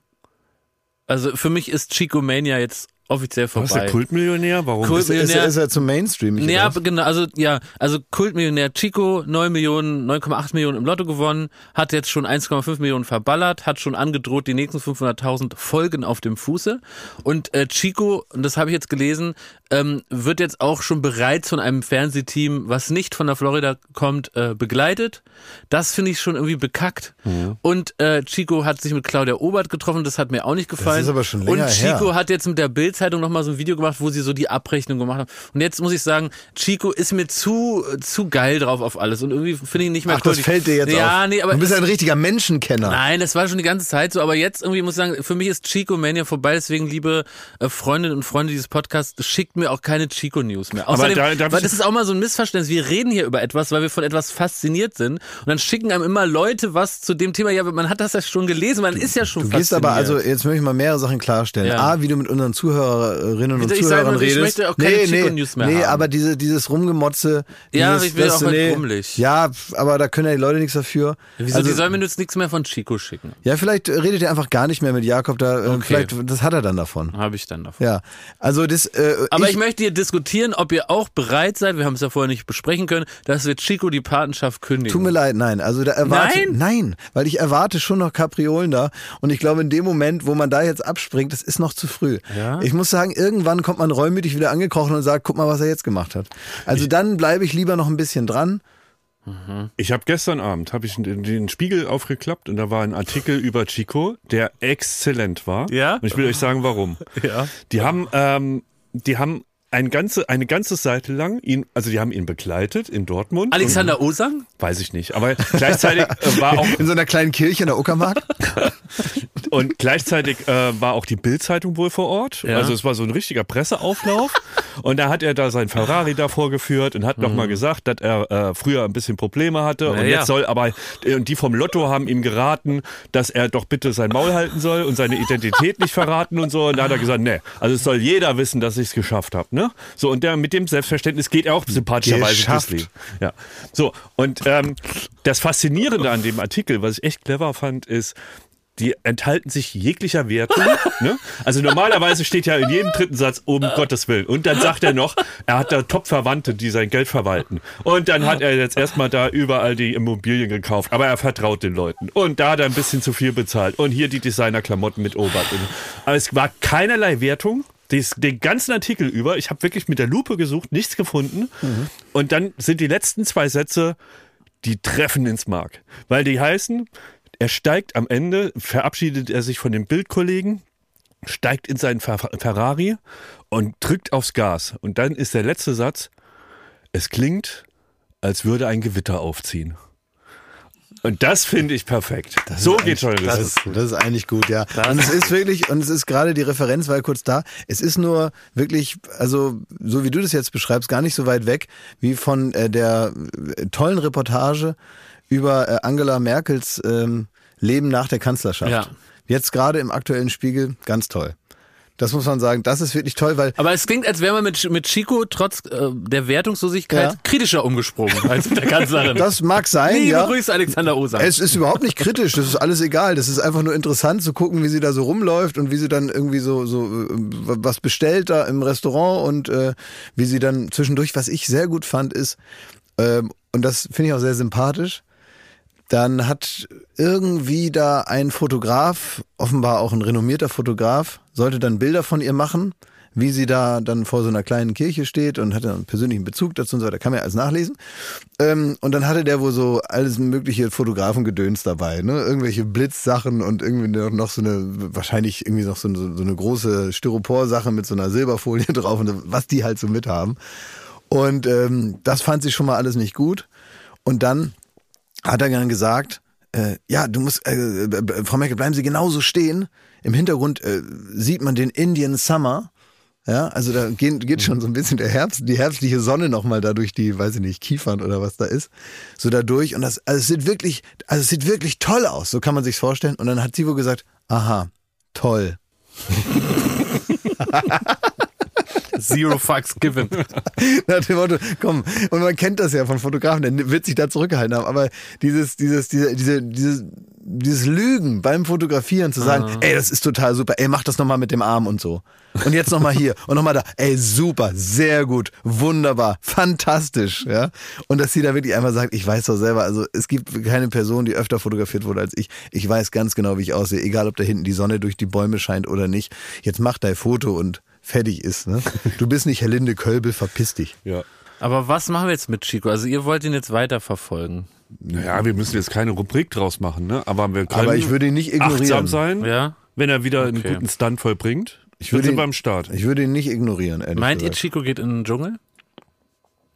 Also für mich ist Chico Mania jetzt offiziell Was ist vorbei. der Kultmillionär? Warum? Kult- Ist, ist, er zum Mainstream? Nee, ja, genau, also ja, also Kultmillionär Chico, 9 Millionen, 9,8 Millionen im Lotto gewonnen, hat jetzt schon 1,5 Millionen verballert, hat schon angedroht, die nächsten 500.000 Folgen auf dem Fuße. Und äh, Chico, und das habe ich jetzt gelesen, ähm, wird jetzt auch schon bereits von einem Fernsehteam, was nicht von der Florida kommt, äh, begleitet. Das finde ich schon irgendwie bekackt. Und äh, Chico hat sich mit Claudia Obert getroffen, das hat mir auch nicht gefallen. ist aber schon länger Und Chico her. hat jetzt mit der Bild-Zeitung nochmal so ein Video gemacht, wo sie so die Abrechnung gemacht haben. Und jetzt muss ich sagen, Chico ist mir zu, zu geil drauf auf alles. Und irgendwie finde ich ihn nicht mehr Ach, das cool. fällt dir jetzt ja, auf. nee, aber du bist es- ein richtiger Menschenkenner. Nein, das war schon die ganze Zeit so, aber jetzt irgendwie muss ich sagen, für mich ist Chico Mania vorbei, deswegen liebe äh, Freundinnen und Freunde dieses Podcasts, schickt mir auch keine Chico News mehr. Außerdem, da- darf weil das ist auch mal so ein Missverständnis, wir reden hier über etwas, weil wir von etwas fasziniert sind und dann schicken einem immer Leute was zu dem Thema, ja, aber man hat das ja schon gelesen, man ist ja schon Du gehst fasziniert. aber, also jetzt möchte ich mal mehrere Sachen klarstellen. Ja. A, wie du mit unseren Zuhörerinnen und ich Zuhörern sage nur, ich redest. möchte auch keine Chico-News mehr nee, haben. aber diese, dieses Rumgemotze. Ja, dieses, ich will das, auch nee, rummelig. Ja, aber da können ja die Leute nichts dafür. Wieso, also, die sollen mir jetzt nichts mehr von Chico schicken. ja, vielleicht redet ihr einfach gar nicht mehr mit Jakob, da, äh, Okay. vielleicht, das hat er dann davon. Habe ich dann davon. Ja, also das, äh, Aber ich, möchte hier diskutieren, ob ihr auch bereit seid, wir haben es ja vorher nicht besprechen können, dass wir Chico die Patenschaft kündigen. Tut mir leid, nein. Also da erwarte, Nein? nein, weil ich erwarte schon noch Kapriolen da. Und ich glaube, in dem Moment, wo man da jetzt abspringt, das ist noch zu früh. Ja? Ich muss sagen, irgendwann kommt man reumütig wieder angekrochen und sagt, guck mal, was er jetzt gemacht hat. Also dann bleibe ich lieber noch ein bisschen dran. Ich habe gestern Abend habe ich den, den Spiegel aufgeklappt und da war ein Artikel über Chico, der exzellent war. Ja? Und ich will euch sagen, warum. Ja. Die haben, ähm, die haben ein ganze, eine ganze Seite lang ihn, also die haben ihn begleitet in Dortmund. Alexander Osang? Und, weiß ich nicht, aber gleichzeitig äh, war auch In so einer kleinen Kirche in der Uckermark. und gleichzeitig äh, war auch die Bildzeitung wohl vor Ort. Ja. Also es war so ein richtiger Presseauflauf und da hat er da sein Ferrari da vorgeführt und hat noch mal gesagt, dass er äh, früher ein bisschen Probleme hatte und Mhm. Ja, jetzt soll aber und die vom Lotto haben ihm geraten, dass er doch bitte sein Maul halten soll und seine Identität nicht verraten und so und da hat er gesagt, nee, also es soll jeder wissen, dass ich es geschafft habe, ne? So und der mit dem Selbstverständnis geht er auch sympathischerweise durchs Leben. Ja. So und ähm, das faszinierende an dem Artikel, was ich echt clever fand, ist die enthalten sich jeglicher Wertung. ne? Also normalerweise steht ja in jedem dritten Satz, um Gottes Willen. Und dann sagt er noch, er hat da Top-Verwandte, die sein Geld verwalten. Und dann hat er jetzt erstmal da überall die Immobilien gekauft. Aber er vertraut den Leuten. Und da hat er ein bisschen zu viel bezahlt. Und hier die Designerklamotten mit Obert. Aber es war keinerlei Wertung. Dies, den ganzen Artikel über, ich habe wirklich mit der Lupe gesucht, nichts gefunden. Und dann sind die letzten zwei Sätze, die treffen ins Mark. Weil die heißen, er steigt am Ende, verabschiedet er sich von den Bildkollegen, steigt in seinen Fer Ferrari und drückt aufs Gas. Und dann ist der letzte Satz, es klingt, als würde ein Gewitter aufziehen. Und das finde ich perfekt. so geht Journalismus. Das ist, das ist eigentlich gut, ja. Und es ist wirklich, und es ist gerade die Referenz, weil kurz da, es ist nur wirklich, also so wie du das jetzt beschreibst, gar nicht so weit weg wie von äh, der äh, tollen Reportage über äh, Angela Merkels ähm, Leben nach der Kanzlerschaft. Ja. Jetzt gerade im aktuellen Spiegel, ganz toll. Das muss man sagen, das ist wirklich toll, weil Aber es klingt, als wäre man mit, mit Chico trotz äh, der Wertungslosigkeit Ja. kritischer umgesprungen als mit der Kanzlerin. das mag sein, Liebe ja. Grüße, Alexander Osang. Es ist überhaupt nicht kritisch, das ist alles egal. Das ist einfach nur interessant zu gucken, wie sie da so rumläuft und wie sie dann irgendwie so, so äh, was bestellt da im Restaurant und äh, wie sie dann zwischendurch, was ich sehr gut fand, ist, ähm, und das finde ich auch sehr sympathisch, dann hat irgendwie da ein Fotograf, offenbar auch ein renommierter Fotograf, sollte dann Bilder von ihr machen, wie sie da dann vor so einer kleinen Kirche steht und hatte einen persönlichen Bezug dazu und so weiter, kann man ja alles nachlesen. Ähm, und dann hatte der wohl so alles mögliche Fotografengedöns dabei, ne? Irgendwelche Blitzsachen und irgendwie noch- so eine, wahrscheinlich irgendwie noch so eine, so eine große Styropor-Sache mit so einer Silberfolie drauf und was die halt so mithaben. Und ähm, das fand sie schon mal alles nicht gut. Und dann hat er dann gesagt, äh, ja, du musst, äh, äh, Frau Merkel, bleiben Sie genauso stehen. Im Hintergrund äh, sieht man den Indian Summer Ja, also da geht, geht schon so ein bisschen der Herbst, die herbstliche Sonne nochmal da durch die, weiß ich nicht, Kiefern oder was da ist, so da durch. Und das, also es sieht wirklich, also es sieht wirklich toll aus, so kann man sich's vorstellen. Und dann hat Sivo gesagt, aha, toll. Zero fucks given. Nach dem Motto, komm, und man kennt das ja von Fotografen, der wird sich da zurückgehalten haben, aber dieses, dieses, diese, diese, dieses, dieses Lügen beim Fotografieren zu sagen, ey, das ist total super, ey, mach das nochmal mit dem Arm und so. Und jetzt nochmal hier und nochmal da, ey, super, sehr gut, wunderbar, fantastisch, ja. Und dass sie da wirklich einfach sagt, ich weiß doch selber, also es gibt keine Person, die öfter fotografiert wurde als ich. Ich weiß ganz genau, wie ich aussehe, egal ob da hinten die Sonne durch die Bäume scheint oder nicht. Jetzt mach dein Foto und fertig ist, ne? Du bist nicht Herr Linde Kölbel, verpiss dich. Ja. Aber was machen wir jetzt mit Chico? Also ihr wollt ihn jetzt weiterverfolgen. Naja, wir müssen jetzt keine Rubrik draus machen, ne? Aber wir können Aber ich würde ihn nicht ignorieren. achtsam sein, Ja? wenn er wieder einen Okay. guten Stunt vollbringt. Ich würde ihn- beim Start. Ich würde ihn nicht ignorieren, ehrlich Meint ihr, gesagt. Chico geht in den Dschungel?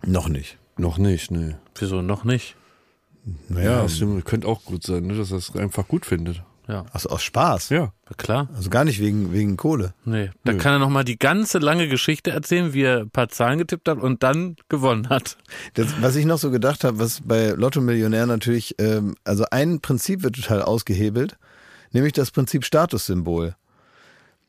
Noch nicht. Noch nicht, ne. Wieso noch nicht? Naja, Ja, das stimmt. Könnte auch gut sein, ne, dass er es einfach gut findet. Ja, also aus Spaß. Ja. klar. Also gar nicht wegen, wegen Kohle. Nee. Da kann er nochmal die ganze lange Geschichte erzählen, wie er ein paar Zahlen getippt hat und dann gewonnen hat. Das, was ich noch so gedacht habe, was bei Lotto Millionär natürlich, ähm, also ein Prinzip wird total ausgehebelt, nämlich das Prinzip Statussymbol.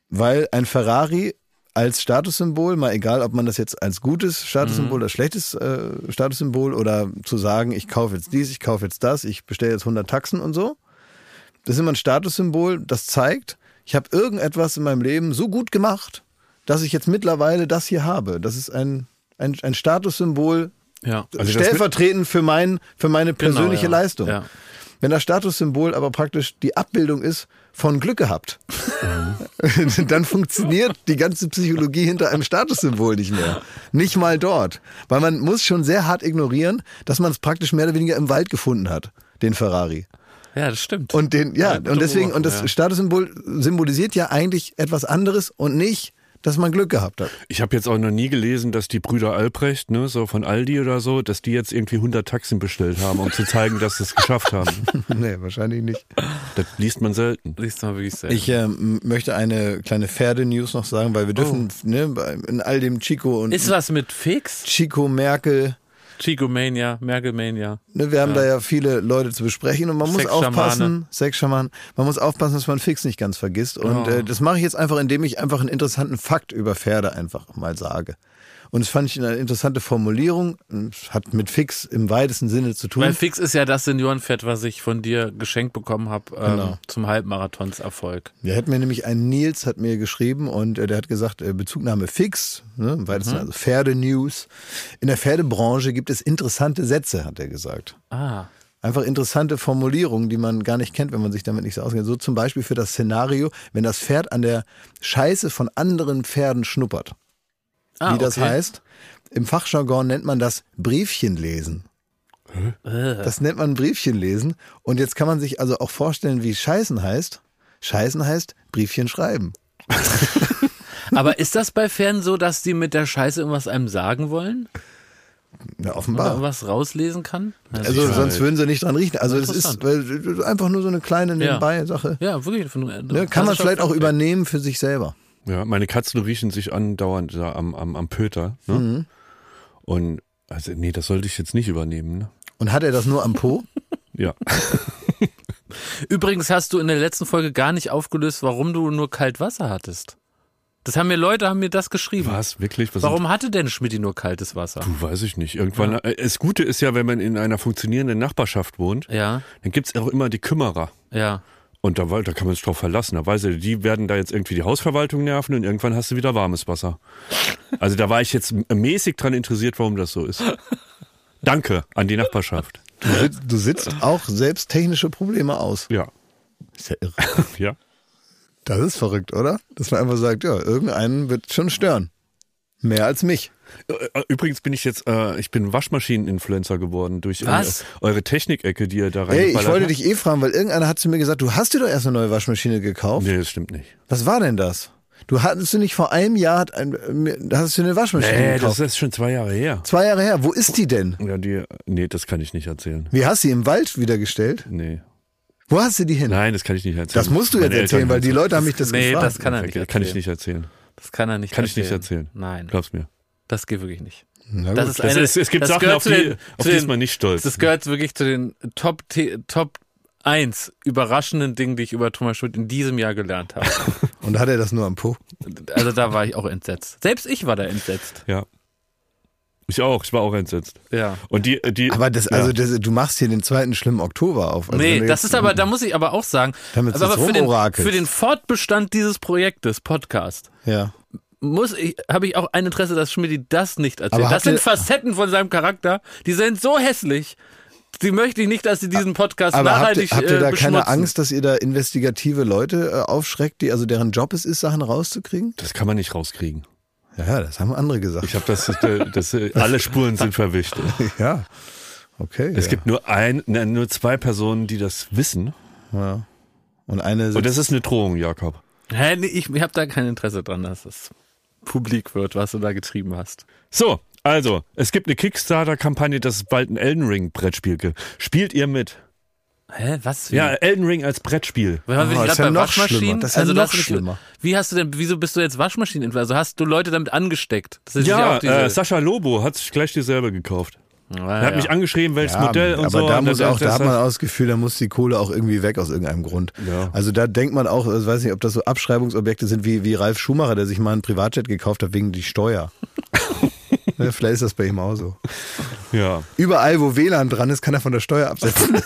Weil ein Ferrari als Statussymbol, mal egal, ob man das jetzt als gutes Statussymbol oder schlechtes äh, Statussymbol oder zu sagen, ich kaufe jetzt dies, ich kaufe jetzt das, ich bestelle jetzt 100 Taxen und so, das ist immer ein Statussymbol, das zeigt, ich habe irgendetwas in meinem Leben so gut gemacht, dass ich jetzt mittlerweile das hier habe. Das ist ein, ein, ein Statussymbol Ja. Also stellvertretend für, mein, für meine persönliche Genau, ja. Leistung. Ja. Wenn das Statussymbol aber praktisch die Abbildung ist von Glück gehabt, Mhm. dann funktioniert die ganze Psychologie hinter einem Statussymbol nicht mehr. Nicht mal dort. Weil man muss schon sehr hart ignorieren, dass man es praktisch mehr oder weniger im Wald gefunden hat, den Ferrari. Ja, das stimmt. Und den, ja, Ja, und deswegen, und das ja. Statussymbol symbolisiert ja eigentlich etwas anderes und nicht, dass man Glück gehabt hat. Ich habe jetzt auch noch nie gelesen, dass die Brüder Albrecht, ne, so von Aldi oder so, dass die jetzt irgendwie 100 Taxen bestellt haben, um zu zeigen, dass sie es geschafft haben. nee, wahrscheinlich nicht. Das liest man selten. Liest mal wirklich selten. Ich ähm, möchte eine kleine Pferde-News noch sagen, weil wir dürfen ne, bei- in all dem Chico und Oh. Ist was mit Fix? Chico Merkel, Chico Mania, Merkel Mania. ne, wir haben da ja viele Leute zu besprechen und man muss aufpassen, Sexschaman, man muss aufpassen, dass man Fix nicht ganz vergisst. Und Oh. äh, das mache ich jetzt einfach, indem ich einfach einen interessanten Fakt über Pferde einfach mal sage. Und das fand ich eine interessante Formulierung, hat mit Fix im weitesten Sinne zu tun. Weil Fix ist ja das Seniorenpferd, was ich von dir geschenkt bekommen habe ähm, Genau. zum Halbmarathonserfolg. Der hat mir nämlich ein Nils hat mir geschrieben und äh, der hat gesagt, äh, Bezugnahme fix, ne, im weitesten, also Pferde-News. In der Pferdebranche gibt es interessante Sätze, hat er gesagt. Ah. Einfach interessante Formulierungen, die man gar nicht kennt, wenn man sich damit nicht so auskennt. So zum Beispiel für das Szenario, wenn das Pferd an der Scheiße von anderen Pferden schnuppert. Ah Wie das okay. heißt, im Fachjargon nennt man das Briefchenlesen. Äh. Das nennt man Briefchenlesen. Und jetzt kann man sich also auch vorstellen, wie Scheißen heißt. Scheißen heißt Briefchen schreiben. Aber ist das bei Pferden so, dass die mit der Scheiße irgendwas einem sagen wollen? Ja, Oder offenbar. irgendwas rauslesen kann? Also Sicherheit. sonst würden sie nicht dran riechen. Also es ist weil, einfach nur so eine kleine Nebenbei-Sache. ja, wirklich. Von, Ne, kann man vielleicht auch übernehmen für sich selber. Ja, meine Katzen riechen sich andauernd da am, am, am Pöter. Ne? Mhm. Und also nee, das sollte ich jetzt nicht übernehmen. Ne? Und hat er das nur am Po? Ja. Übrigens hast du in der letzten Folge gar nicht aufgelöst, warum du nur kalt Wasser hattest. Das haben mir Leute, haben mir das geschrieben. Was? Wirklich? Was Warum hatte denn Schmidti nur kaltes Wasser? Du weiß ich nicht. Irgendwann. äh, Das Gute ist ja, wenn man in einer funktionierenden Nachbarschaft wohnt, Ja, dann gibt's auch immer die Kümmerer. ja. Und da, da kann man sich drauf verlassen. Da weiß er, die werden da jetzt irgendwie die Hausverwaltung nerven und irgendwann hast du wieder warmes Wasser. Also da war ich jetzt mäßig dran interessiert, warum das so ist. Danke an die Nachbarschaft. Du, sitzt- du sitzt auch selbst technische Probleme aus. Ja. Ist ja irre. Ja. Das ist verrückt, oder? Dass man einfach sagt, ja, irgendeinen wird schon stören. Mehr als mich. Äh, Übrigens bin ich jetzt, äh, ich bin Waschmaschinen-Influencer geworden durch äh, Was? eure Technikecke, die ihr da Ey, reingeballert ich wollte habt. dich eh fragen, weil irgendeiner hat zu mir gesagt, du hast dir doch erst eine neue Waschmaschine gekauft. Nee, das stimmt nicht. Was war denn das? Du hattest du nicht vor einem Jahr hat ein, hast du eine Waschmaschine Nee, gekauft? das ist schon zwei Jahre her. Zwei Jahre her. Wo ist die denn? Ja, die, nee, das kann ich nicht erzählen. Wie hast du sie im Wald wieder gestellt? Nee. Wo hast du die hin? Nein, das kann ich nicht erzählen. Das musst du jetzt erzählen, Eltern weil die. Leute haben mich das Nee, gefragt. das kann er nicht. Kann ich erzählen. nicht erzählen. Das kann er nicht Kann ich erzählen. nicht erzählen. Nein, Glaub's mir. das geht wirklich nicht. Das ist Das eine, ist, es gibt das Sachen, auf die, den- auf die ist man nicht stolz. Das gehört wirklich zu den Top, Top 1 überraschenden Dingen, die ich über Thomas Schmidt in diesem Jahr gelernt habe. Und hat er das nur am Po? Also da war ich auch entsetzt. Selbst ich war da entsetzt. ja. Ich auch, ich war auch entsetzt. Ja. Und die, die Aber das, ja. also das, du machst hier den zweiten schlimmen Oktober auf. Also nee, das ist aber, da muss ich aber auch sagen, Damit aber es für den, für den Fortbestand dieses Projektes, Podcast, Ja. muss ich, habe ich auch ein Interesse, dass Schmidt das nicht erzählt. Aber Das sind Facetten von seinem Charakter, die sind so hässlich. Die möchte ich nicht, dass sie diesen Podcast Aber habt ihr, nachhaltig habt ihr äh, da keine beschmutzen. Angst, dass ihr da investigative Leute äh, aufschreckt, die also deren Job es ist, Sachen rauszukriegen? das kann man nicht rauskriegen. Ja, das haben andere gesagt. Ich habe das, das, das, alle Spuren sind verwischt. ja. Okay. Es ja. gibt nur ein, ne, nur zwei Personen, die das wissen. ja. Und eine Und das ist eine Drohung, Jakob. Hä, nee, ich, ich habe da kein Interesse dran, dass es publik wird, was du da getrieben hast. So, also, es gibt eine Kickstarter-Kampagne, dass es bald ein Elden Ring-Brettspiel gibt. Spielt ihr mit? Hä, was? Wie? Ja, Elden Ring als Brettspiel. Wir waren Oh, gerade ja bei noch Waschmaschinen. schlimmer. Das ist ja also noch schlimmer. Wie hast du denn, wieso bist du jetzt Waschmaschinen? Also hast du Leute damit angesteckt? Das ist Ja, auch diese, äh, Sascha Lobo hat sich gleich dieselbe gekauft. Ah, Er hat ja. mich angeschrieben, welches Ja, Modell und aber so. da und muss auch, da hat man auch das Gefühl, da muss die Kohle auch irgendwie weg aus irgendeinem Grund. Ja. Also da denkt man auch, ich weiß nicht, ob das so Abschreibungsobjekte sind wie, wie Ralf Schumacher, der sich mal einen Privatjet gekauft hat wegen die Steuer. Vielleicht ist das bei ihm auch so. ja. Überall, wo WLAN dran ist, kann er von der Steuer absetzen.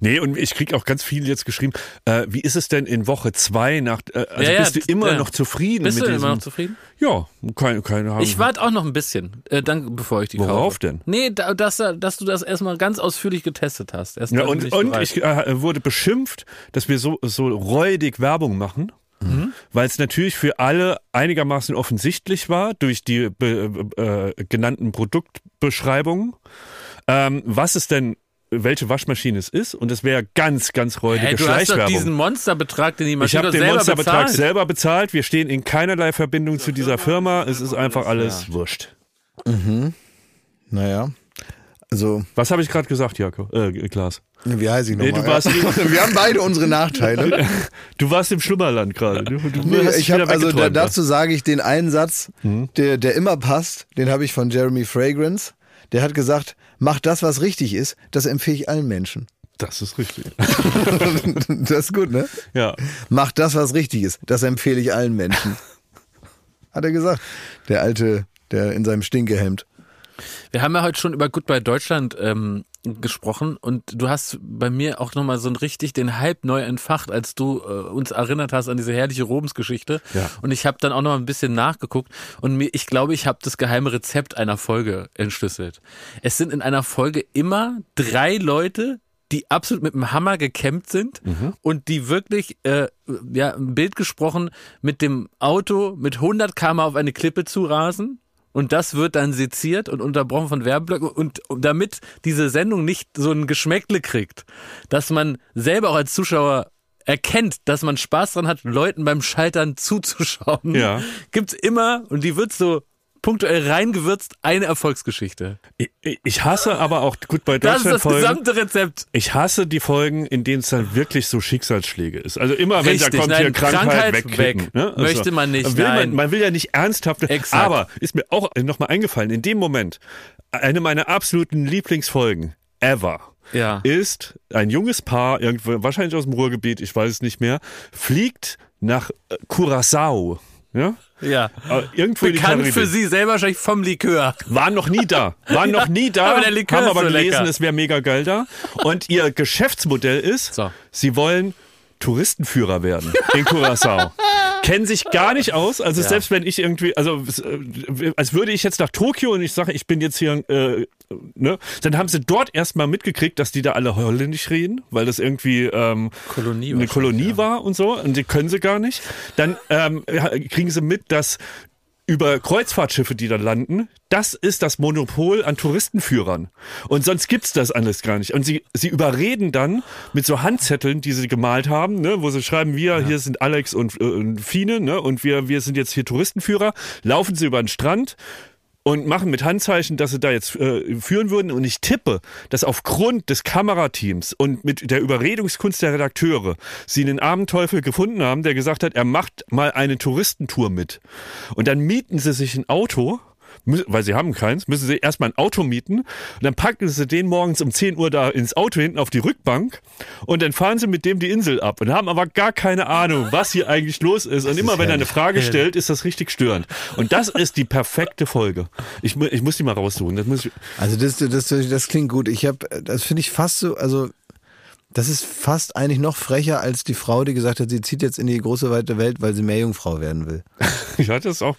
Nee, und ich krieg auch ganz viel jetzt geschrieben, äh, wie ist es denn in Woche zwei nach, äh, also Ja, ja, bist du immer ja. noch zufrieden Bist mit du diesem? immer noch zufrieden? ja, keine, keine Ich warte auch noch ein bisschen, äh, dann, bevor ich die Worauf kaufe. denn? Nee, da, dass, dass du das erstmal ganz ausführlich getestet hast. Erst Ja, und, ich und bereit. ich äh, wurde beschimpft, dass wir so, so räudig Werbung machen. Mhm. Weil es natürlich für alle einigermaßen offensichtlich war durch die be, äh, genannten Produktbeschreibungen, ähm, was es denn, welche Waschmaschine es ist. Und es wäre ganz, ganz räudige Hey, du hast doch Schleichwerbung. diesen Monsterbetrag, den die ich Maschine habe doch den Monsterbetrag bezahlt. selber bezahlt. Wir stehen in keinerlei Verbindung zu dieser Firma. Es ist einfach alles wurscht. naja. Also, Was habe ich gerade gesagt, Jakob? Äh, Klaas. Wie heiße ich Nee, nochmal? du warst- Wir haben beide unsere Nachteile. Du warst im Schlummerland gerade. Du, du Nee, ich wieder also da, dazu sage ich den einen Satz, Mhm. der, der immer passt, den habe ich von Jeremy Fragrance. Der hat gesagt, mach das, was richtig ist, das empfehle ich allen Menschen. Das ist richtig. das ist gut, ne? Ja. Mach das, was richtig ist, das empfehle ich allen Menschen. Hat er gesagt. Der alte, der in seinem Stinkehemd. Wir haben ja heute schon über Goodbye Deutschland ähm, gesprochen und du hast bei mir auch nochmal so ein richtig den Hype neu entfacht, als du äh, uns erinnert hast an diese herrliche Robens-Geschichte. Ja. Und ich habe dann auch noch ein bisschen nachgeguckt und mir, ich glaube, ich habe das geheime Rezept einer Folge entschlüsselt. Es sind in einer Folge immer drei Leute, die absolut mit dem Hammer gekämmt sind und die wirklich, äh, ja, ein Bild gesprochen, mit dem Auto mit 100 km auf eine Klippe zu rasen. Und das wird dann seziert und unterbrochen von Werbeblöcken. Und damit diese Sendung nicht so ein Geschmäckle kriegt, dass man selber auch als Zuschauer erkennt, dass man Spaß dran hat, Leuten beim Scheitern zuzuschauen, Ja. gibt's immer, und die wird so punktuell reingewürzt, eine Erfolgsgeschichte. Ich, ich hasse aber auch gut bei Das ist Deutschland das Folgen. gesamte Rezept. Ich hasse die Folgen, in denen es dann wirklich so Schicksalsschläge ist. Also immer wenn da Richtig, kommt nein, hier Krankheit, Krankheit weg. Ne? Also, Möchte man nicht, Will nein. Man, man will ja nicht ernsthaft. Exakt. Aber ist mir auch nochmal eingefallen, in dem Moment, eine meiner absoluten Lieblingsfolgen ever. Ja. Ist ein junges Paar, irgendwo, wahrscheinlich aus dem Ruhrgebiet, ich weiß es nicht mehr, fliegt nach äh, Curacao. Ja? Ja. Äh, Irgendwo Bekannt für sie selber wahrscheinlich vom Likör. Waren noch nie da. Waren noch nie da. aber der Likör haben ist aber so gelesen, lecker. es wäre mega geil da. Und ihr Geschäftsmodell ist, So. sie wollen Touristenführer werden in Curacao. Kennen sich gar nicht aus. Also Ja. selbst wenn ich irgendwie, also als würde ich jetzt nach Tokio und ich sage, ich bin jetzt hier, äh, ne, dann haben sie dort erstmal mitgekriegt, dass die da alle Holländisch reden, weil das irgendwie ähm, Kolonie eine Kolonie war und so und die können sie gar nicht. Dann ähm, ja, kriegen sie mit, dass über Kreuzfahrtschiffe, die da landen, das ist das Monopol an Touristenführern. Und sonst gibt's das alles gar nicht. Und sie, sie überreden dann mit so Handzetteln, die sie gemalt haben, ne, wo sie schreiben, wir, hier sind Alex und, äh, und Fine, ne, und wir, wir sind jetzt hier Touristenführer, laufen sie über den Strand, und machen mit Handzeichen, dass sie da jetzt äh, führen würden. Und ich tippe, dass aufgrund des Kamerateams und mit der Überredungskunst der Redakteure sie einen Abendteufel gefunden haben, der gesagt hat, er macht mal eine Touristentour mit. Und dann mieten sie sich ein Auto weil sie haben keins, müssen sie erstmal ein Auto mieten und dann packen sie den morgens um 10 Uhr da ins Auto hinten auf die Rückbank und dann fahren sie mit dem die Insel ab und haben aber gar keine Ahnung, was hier eigentlich los ist. Und immer wenn er eine Frage stellt, ist das richtig störend. Und das ist die perfekte Folge. Ich, ich muss die mal raussuchen. Das muss ich, Also das, das, das klingt gut. Ich habe, das finde ich fast so, also das ist fast eigentlich noch frecher als die Frau, die gesagt hat, sie zieht jetzt in die große weite Welt, weil sie Meerjungfrau werden will. ich hatte es auch.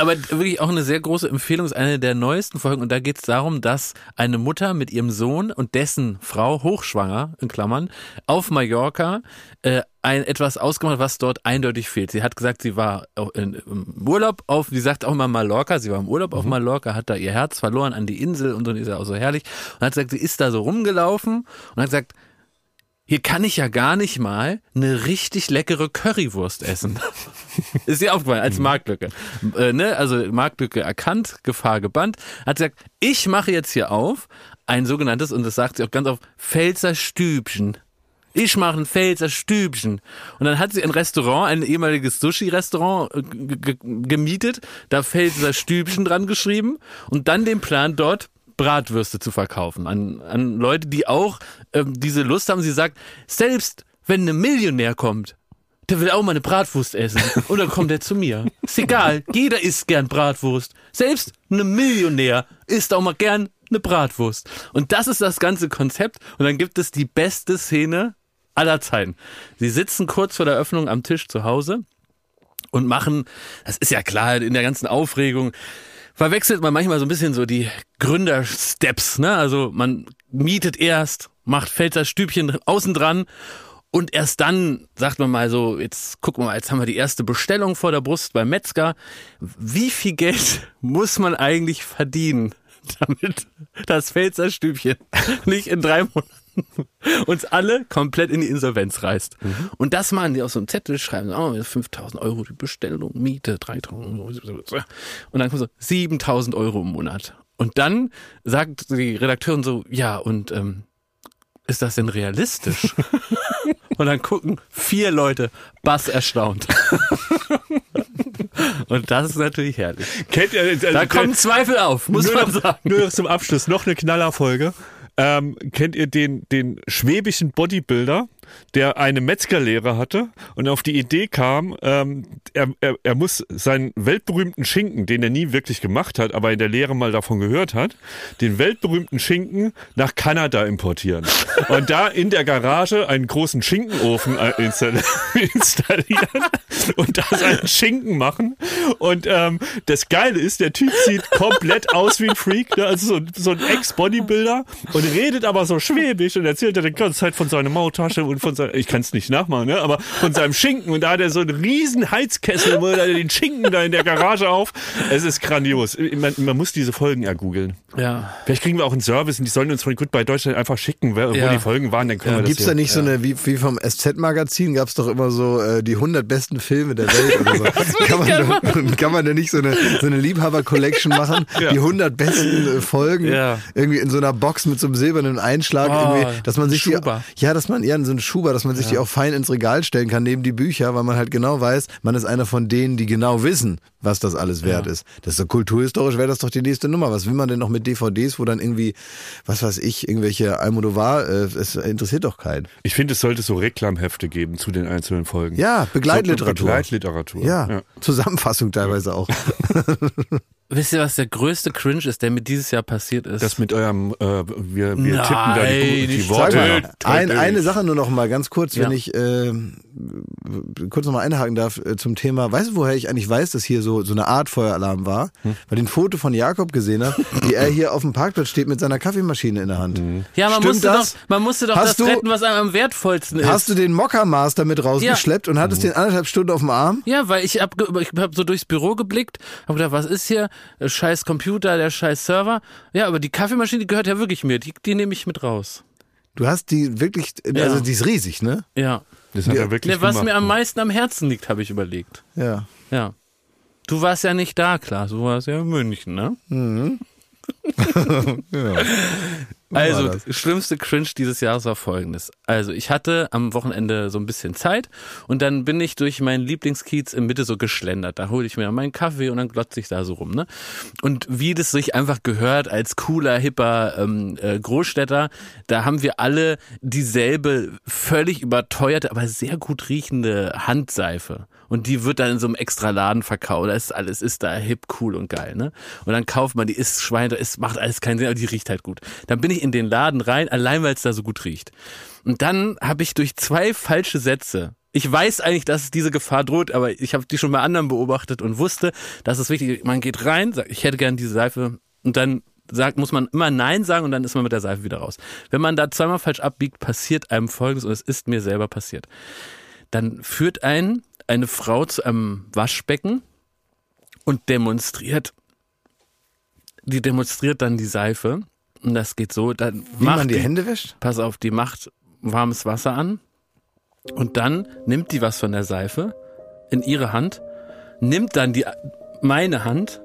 Aber wirklich auch eine sehr große Empfehlung, ist eine der neuesten Folgen und da geht es darum, dass eine Mutter mit ihrem Sohn und dessen Frau, hochschwanger, in Klammern, auf Mallorca äh, ein etwas ausgemacht, hat, was dort eindeutig fehlt. Sie hat gesagt, sie war im Urlaub auf, sie sagt auch immer Mallorca, sie war im Urlaub auf Mallorca, hat da ihr Herz verloren an die Insel und so, und ist ja auch so herrlich. Und hat gesagt, sie ist da so rumgelaufen und hat gesagt, hier kann ich ja gar nicht mal eine richtig leckere Currywurst essen. Ist dir aufgefallen, als Marktlücke. Äh, ne? Also Marktlücke erkannt, Gefahr gebannt. Hat gesagt, ich mache jetzt hier auf ein sogenanntes, und das sagt sie auch ganz oft, Pfälzer Stübchen. Ich mache ein Pfälzer Stübchen. Und dann hat sie ein Restaurant, ein ehemaliges Sushi-Restaurant äh, gemietet, da Pfälzer Stübchen dran geschrieben und dann den Plan dort Bratwürste zu verkaufen an, an Leute, die auch ähm, diese Lust haben. Sie sagt, selbst wenn ein Millionär kommt, der will auch mal eine Bratwurst essen. Und dann kommt er zu mir. Ist egal, jeder isst gern Bratwurst. Selbst ein Millionär isst auch mal gern eine Bratwurst. Und das ist das ganze Konzept. Und dann gibt es die beste Szene aller Zeiten. Sie sitzen kurz vor der Öffnung am Tisch zu Hause und machen, das ist ja klar, in der ganzen Aufregung, verwechselt man manchmal so ein bisschen so die Gründersteps, ne? Also man mietet erst, macht Pfälzer Stübchen außen dran und erst dann sagt man mal so, jetzt gucken wir mal, jetzt haben wir die erste Bestellung vor der Brust beim Metzger. Wie viel Geld muss man eigentlich verdienen, damit das Pfälzer Stübchen nicht in drei Monaten uns alle komplett in die Insolvenz reißt. Und das machen die auf so einem Zettel, schreiben, oh, 5000 Euro die Bestellung, Miete, 3000 Euro. Und dann kommt so 7000 Euro im Monat. Und dann sagt die Redakteurin so, ja, und ähm, ist das denn realistisch? Und dann gucken vier Leute bass erstaunt. Und das ist natürlich herrlich. Kennt ihr, also, Da kommen Zweifel auf, muss man noch, sagen. Nur noch zum Abschluss noch eine Knallerfolge. Ähm, kennt ihr den, den schwäbischen Bodybuilder, der eine Metzgerlehre hatte und auf die Idee kam, ähm, er, er, er muss seinen weltberühmten Schinken, den er nie wirklich gemacht hat, aber in der Lehre mal davon gehört hat, den weltberühmten Schinken nach Kanada importieren. Und da in der Garage einen großen Schinkenofen äh, install- installieren und da seinen Schinken machen. Und ähm, das Geile ist, der Typ sieht komplett aus wie ein Freak, ne? also so, so ein Ex-Bodybuilder und redet aber so schwäbisch und erzählt er die ganze Zeit von seiner Maultasche und von seinem, ich kann es nicht nachmachen, ne? aber von seinem Schinken und da hat er so einen riesen Heizkessel, wo er den Schinken da in der Garage auf. Es ist grandios. Man, man muss diese Folgen ja googeln. Ja. Vielleicht kriegen wir auch einen Service und die sollen uns von Goodbye Deutschland einfach schicken, wo Ja. die Folgen waren, dann können wir das Gibt's da nicht so eine, wie, wie vom SZ-Magazin, gab's doch immer so äh, die 100 besten Filme der Welt oder so. kann, man da, kann man da nicht so eine, so eine Liebhaber-Collection machen? Ja. Die 100 besten äh, Folgen Ja. irgendwie in so einer Box mit so einem silbernen Einschlag, Oh, irgendwie, dass man sich die, ja, dass man, ja, so ein Schuber, dass man sich die auch fein ins Regal stellen kann, neben die Bücher, weil man halt genau weiß, man ist einer von denen, die genau wissen, was das alles wert ist. Das ist so kulturhistorisch, wäre das doch die nächste Nummer. Was will man denn noch mit DVDs, wo dann irgendwie, was weiß ich, irgendwelche Almodovar, äh, es interessiert doch keinen. Ich finde, es sollte so Reklamhefte geben zu den einzelnen Folgen. Ja, Begleitliteratur. Begleitliteratur. Ja, Zusammenfassung teilweise auch. Wisst ihr, was der größte Cringe ist, der mir dieses Jahr passiert ist? Das mit eurem, äh, wir, wir tippen da die, Nein, die Worte. Sag mal, ein, eine Sache nur noch mal ganz kurz, wenn Ja. ich äh, kurz noch mal einhaken darf äh, zum Thema. Weißt du, woher ich eigentlich weiß, dass hier so so eine Art Feueralarm war? Hm. Weil ich ein Foto von Jakob gesehen habe, wie er hier auf dem Parkplatz steht mit seiner Kaffeemaschine in der Hand. ja, man Stimmt musste, das? doch, man musste doch Hast das du- retten, was einem am wertvollsten ist. Hast du den Mokka-Master mit rausgeschleppt und hattest den anderthalb Stunden auf dem Arm? Ja, weil ich hab, ich hab so durchs Büro geblickt, hab gedacht, was ist hier? Der scheiß Computer, der scheiß Server. Ja, aber die Kaffeemaschine, die gehört ja wirklich mir. Die, die nehme ich mit raus. Du hast die wirklich, also Ja. die ist riesig, ne? Ja. Das hat er wirklich Ne, was gemacht. mir am meisten am Herzen liegt, habe ich überlegt. Ja. Ja. Du warst ja nicht da, Klaas. Du warst ja in München, ne? Ja. Also, schlimmste Cringe dieses Jahres war folgendes. Also, ich hatte am Wochenende so ein bisschen Zeit und dann bin ich durch meinen Lieblingskiez in Mitte so geschlendert. Da hole ich mir meinen Kaffee und dann glotze ich da so rum, ne? Und wie das sich einfach gehört als cooler, hipper ähm, äh, Großstädter, da haben wir alle dieselbe völlig überteuerte, aber sehr gut riechende Handseife. Und die wird dann in so einem extra Laden verkauft. Das ist alles ist da hip, cool und geil, ne? Und dann kauft man die, ist Schwein, es macht alles keinen Sinn, aber die riecht halt gut. Dann bin ich in den Laden rein, allein weil es da so gut riecht. Und dann habe ich durch zwei falsche Sätze ich weiß eigentlich, dass diese Gefahr droht, aber ich habe die schon bei anderen beobachtet und wusste, dass es wichtig ist. Man geht rein, sagt, ich hätte gern diese Seife und dann sagt, muss man immer Nein sagen und dann ist man mit der Seife wieder raus. Wenn man da zweimal falsch abbiegt, passiert einem Folgendes und es ist mir selber passiert. Dann führt einen eine Frau zu einem Waschbecken und demonstriert, die demonstriert dann die Seife und das geht so, dann Wie macht man die die- Hände wäscht? pass auf, die macht warmes Wasser an und dann nimmt die was von der Seife in ihre Hand, nimmt dann die meine Hand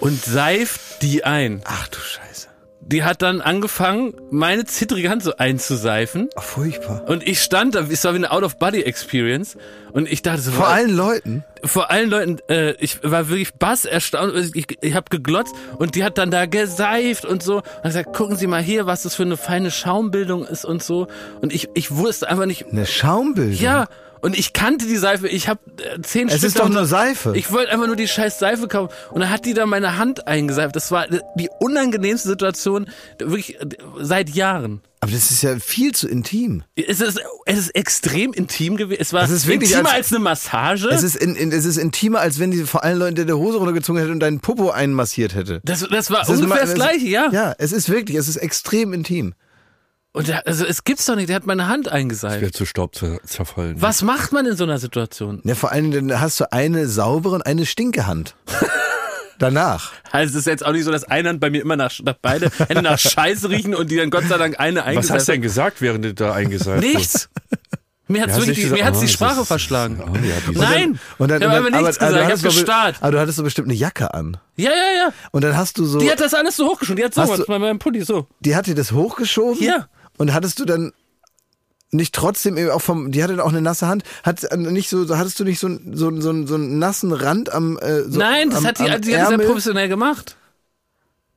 und seift die ein. Ach du Scheiße. Die hat dann angefangen, meine zittrige Hand so einzuseifen. Ach, furchtbar. und ich stand da, es war wie eine Out-of-Body-Experience und ich dachte so, Vor allen Leuten. vor allen Leuten, äh, ich war wirklich bass erstaunt, ich, ich habe geglotzt und die hat dann da geseift und so. Und gesagt, gucken Sie mal hier, was das für eine feine Schaumbildung ist und so. Und ich, ich wusste einfach nicht, Eine Schaumbildung. ja, und ich kannte die Seife, ich habe äh, zehn Es Stück ist doch nur Seife. Ich wollte einfach nur die scheiß Seife kaufen und dann hat die da meine Hand eingeseift. Das war die unangenehmste Situation wirklich äh, seit Jahren. Aber das ist ja viel zu intim. Es ist, es ist extrem intim gewesen. Es war Es ist intimer als- als, eine Massage. Es ist, in, in, es ist intimer, als wenn die vor allen Leuten der Hose runtergezogen hätte und deinen Popo einmassiert hätte. das, das war Es ist ungefähr immer- das Gleiche, ja. Ja, es ist wirklich, es ist extrem intim. Und der, also es gibt's doch nicht. Der hat meine Hand Ich eingeseift. werde zu Staub zer zerfallen. Was macht man in so einer Situation? Ja, vor allem, dann hast du eine saubere und eine Stinkehand. Danach. Also es ist jetzt auch nicht so, dass eine Hand bei mir immer nach, nach beide Hände nach Scheiße riechen und die dann Gott sei Dank eine Was eingeseift hast du denn hat. gesagt, während du da eingeseift hast? Nichts. Mir hat's Ja, wirklich, hast die, du mir hat's die gesagt, oh, Sprache ist- verschlagen. Oh, ja, Nein, Und dann, ich habe und aber dann, nichts aber, gesagt, ich hattest habe du aber- gestarrt. Aber du hattest so bestimmt eine Jacke an. Ja, ja, ja. Und dann hast du so, Die hat das alles so hochgeschoben. Die hat so Hast was du- bei meinem Pulli so. die hat dir das hochgeschoben. Ja. Und hattest du dann nicht trotzdem eben auch vom, die hatte dann auch eine nasse Hand, hat äh, nicht so, hattest du nicht so, einen- so, so, so einen nassen Rand am, äh, so Nein, das am, hat die, am die hat das ja Ärmel? professionell gemacht.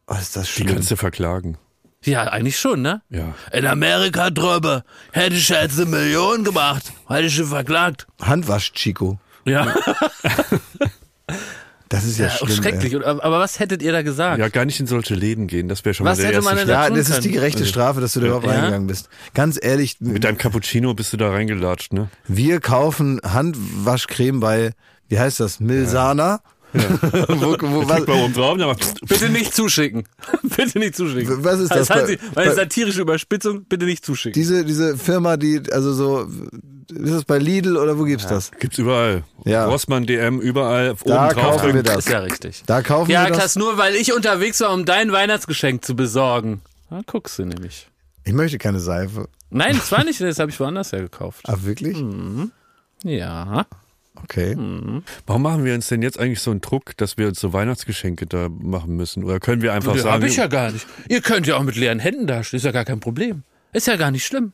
Oh, ist das Die schlimm. kannst du verklagen. Ja, eigentlich schon, ne? Ja. In Amerika drüber hätte ich jetzt eine Million gemacht. Hätte ich schon verklagt. Handwasch, Chico. Ja, Das ist ja, ja schlimm. schrecklich. Ey. Aber was hättet ihr da gesagt? Ja, gar nicht in solche Läden gehen. Das wäre schon Was mal der hätte man erste da Ja, tun das ist die gerechte Strafe, dass du da überhaupt Ja. reingegangen bist. Ganz ehrlich, Mit deinem Cappuccino bist du da reingelatscht, ne? wir kaufen Handwaschcreme bei, wie heißt das, Milsana. wo, wo, was, mal oben drauf, dann mal Bitte nicht zuschicken. bitte nicht zuschicken. Was ist das Das bei- sie, meine bei- satirische Überspitzung, bitte nicht zuschicken. diese, diese Firma, die, also so, ist das bei Lidl oder wo gibt's das? Gibt's überall. Ja. Rossmann, DM, überall. Da oben drauf kaufen wir das. ist ja richtig. Da kaufen Ja, wir das. Klaas, nur weil ich unterwegs war, um dein Weihnachtsgeschenk zu besorgen. Da guckst du nämlich. Ich möchte keine Seife. Nein, das war nicht, das habe ich woanders her gekauft. Ah, wirklich? Hm. Ja. Okay. Warum machen wir uns denn jetzt eigentlich so einen Druck, dass wir uns so Weihnachtsgeschenke da machen müssen? Oder können wir einfach Das sagen, habe ich ja gar nicht. Ihr könnt ja auch mit leeren Händen dastehen, ist ja gar kein Problem. Ist ja gar nicht schlimm.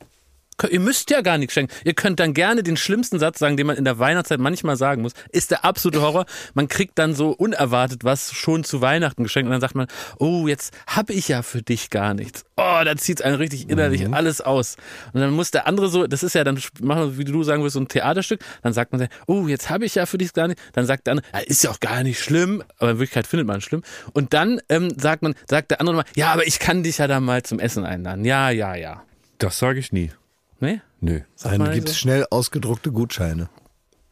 Ihr müsst ja gar nichts schenken. Ihr könnt dann gerne den schlimmsten Satz sagen, den man in der Weihnachtszeit manchmal sagen muss. Ist der absolute Horror. Man kriegt dann so unerwartet was schon zu Weihnachten geschenkt und dann sagt man, oh, jetzt habe ich ja für dich gar nichts. Oh, da zieht's einen richtig innerlich alles aus. Und dann muss der andere so, das ist ja dann, machen wir, wie du sagen würdest, so ein Theaterstück. Dann sagt man, oh, jetzt habe ich ja für dich gar nicht. Dann sagt der andere, ja, ist ja auch gar nicht schlimm. Aber in Wirklichkeit findet man es schlimm. Und dann ähm, sagt man, sagt der andere mal, ja, aber ich kann dich ja da mal zum Essen einladen. Ja, ja, ja. das sage ich nie. Ne? Nö. Sagt Dann man gibt's so? schnell ausgedruckte Gutscheine.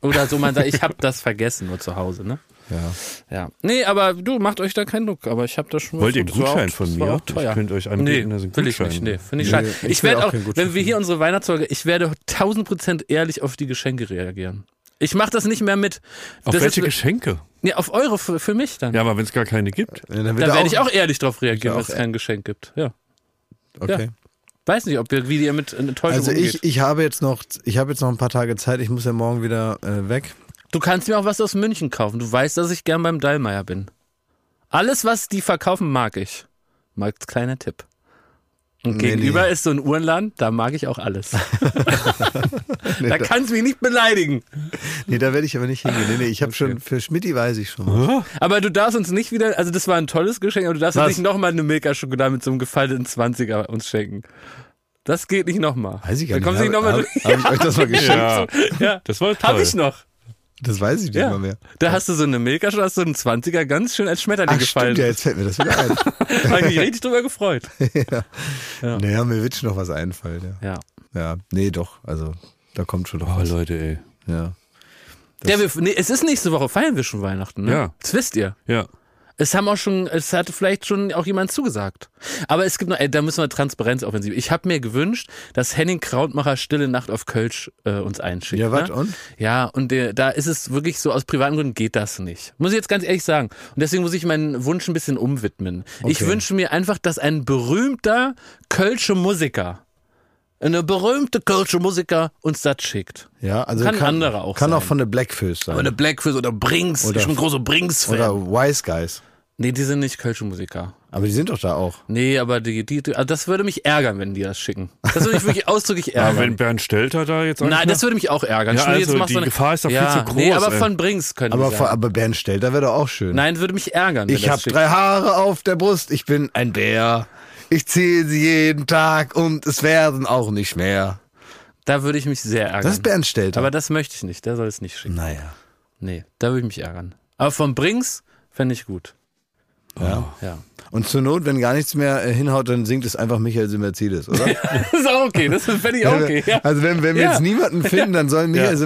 Oder so, man sagt, ich habe das vergessen nur zu Hause, ne? Ja. Ja. Nee, aber du, macht euch da keinen Druck, aber ich habe das schon Wollt ihr einen Gutschein auch- von mir? Ich könnte euch Nee, anbieten, dass ich einen will ich nicht. Nee, finde ich Nee, schade. ich Ich, werde auch auch, wenn wir hier unsere Weihnachtsfolge, ich werde 1000 Prozent ehrlich auf die Geschenke reagieren. Ich mache das nicht mehr mit. Auf das welche ist, Geschenke? nee, auf eure für, für mich dann. Ja, aber wenn es gar keine gibt. Ja, dann da er werde ich auch ehrlich drauf reagieren, wenn es kein Geschenk gibt. Ja. Okay. Weiß nicht, ob ihr, wie ihr mit Enttäuschung Also umgeht. ich, ich habe jetzt noch, ich habe jetzt noch ein paar Tage Zeit. Ich muss ja morgen wieder äh, weg. Du kannst mir auch was aus München kaufen. Du weißt, dass ich gern beim Dallmayr bin. Alles, was die verkaufen, mag ich. Mal kleiner Tipp. Und Nee, gegenüber nee. ist so ein Uhrenland, da mag ich auch alles. da kannst du mich nicht beleidigen. Nee, da werde ich aber nicht hingehen. Nee, nee, ich habe schon, für Schmidti weiß ich schon. Aber du darfst uns nicht wieder, also das war ein tolles Geschenk, aber du darfst uns Was? nicht nochmal eine Milka-Schokolade mit so einem gefalteten 20er uns schenken. Das geht nicht nochmal. Weiß ich gar da kommst du nicht. nicht nochmal durch. hab ich euch das mal geschenkt? Ja, Ja, das war toll. hab ich noch. Das weiß ich nicht Ja. mal mehr. Da hast du so eine Milka schon, hast du einen 20er ganz schön als Schmetterling Ach, gefallen. stimmt, ja, jetzt fällt mir das wieder ein. Habe ich mich richtig drüber gefreut. Ja. Naja, mir wird schon noch was einfallen, ja. Ja. Ja, nee, doch, also da kommt schon noch Oh, was. Leute, ey. Ja. ja wir, nee, es ist nächste Woche, feiern wir schon Weihnachten, ne? Ja. Das wisst ihr. Ja. Es haben auch schon, es hatte vielleicht schon auch jemand zugesagt. Aber es gibt noch, ey, da müssen wir Transparenzoffensiv. Ich habe mir gewünscht, dass Henning Krautmacher Stille Nacht auf Kölsch äh, uns einschickt. Ja, was ne? und? Ja, und der, da ist es wirklich so, aus privaten Gründen geht das nicht. Muss ich jetzt ganz ehrlich sagen. Und deswegen muss ich meinen Wunsch ein bisschen umwidmen. Ich Okay. wünsche mir einfach, dass ein berühmter Kölsche Musiker, eine berühmte Kölsche Musiker uns das schickt. Ja, also Kann andere auch Kann sein. auch von der Blackfish sein. Aber eine Blackfish oder Brinks. Oder- ich bin ein großer Brinks-Fan. Oder Wise Guys. Nee, die sind nicht Kölsche Musiker. Aber die sind doch da auch. Nee, aber die, die, die, also das würde mich ärgern, wenn die das schicken. Das würde mich wirklich ausdrücklich Aber ärgern. wenn Bernd Stelter da jetzt Nein, das würde mich auch ärgern. Ja, also die du eine- Gefahr ist doch viel ja, zu groß, Nee, aber ey. von Brinks können Aber, sein. aber Bernd Stelter wäre doch auch schön. Nein, würde mich ärgern. ich habe drei Haare auf der Brust, ich bin ein Bär. Ich ziehe sie jeden Tag und es werden auch nicht mehr. Da würde ich mich sehr ärgern. Das ist Bernd Stelter. aber das möchte ich nicht. Der soll es nicht schicken. naja. Nee, da würde ich mich ärgern. Aber von Brinks fände ich gut. Ja. Ja. Und zur Not, wenn gar nichts mehr äh, hinhaut, dann singt es einfach Michael de Mercedes, oder? Das ist auch okay. Das fände ich auch okay. Ja. Also wenn, wenn wir Ja. jetzt niemanden finden, dann sollen Michael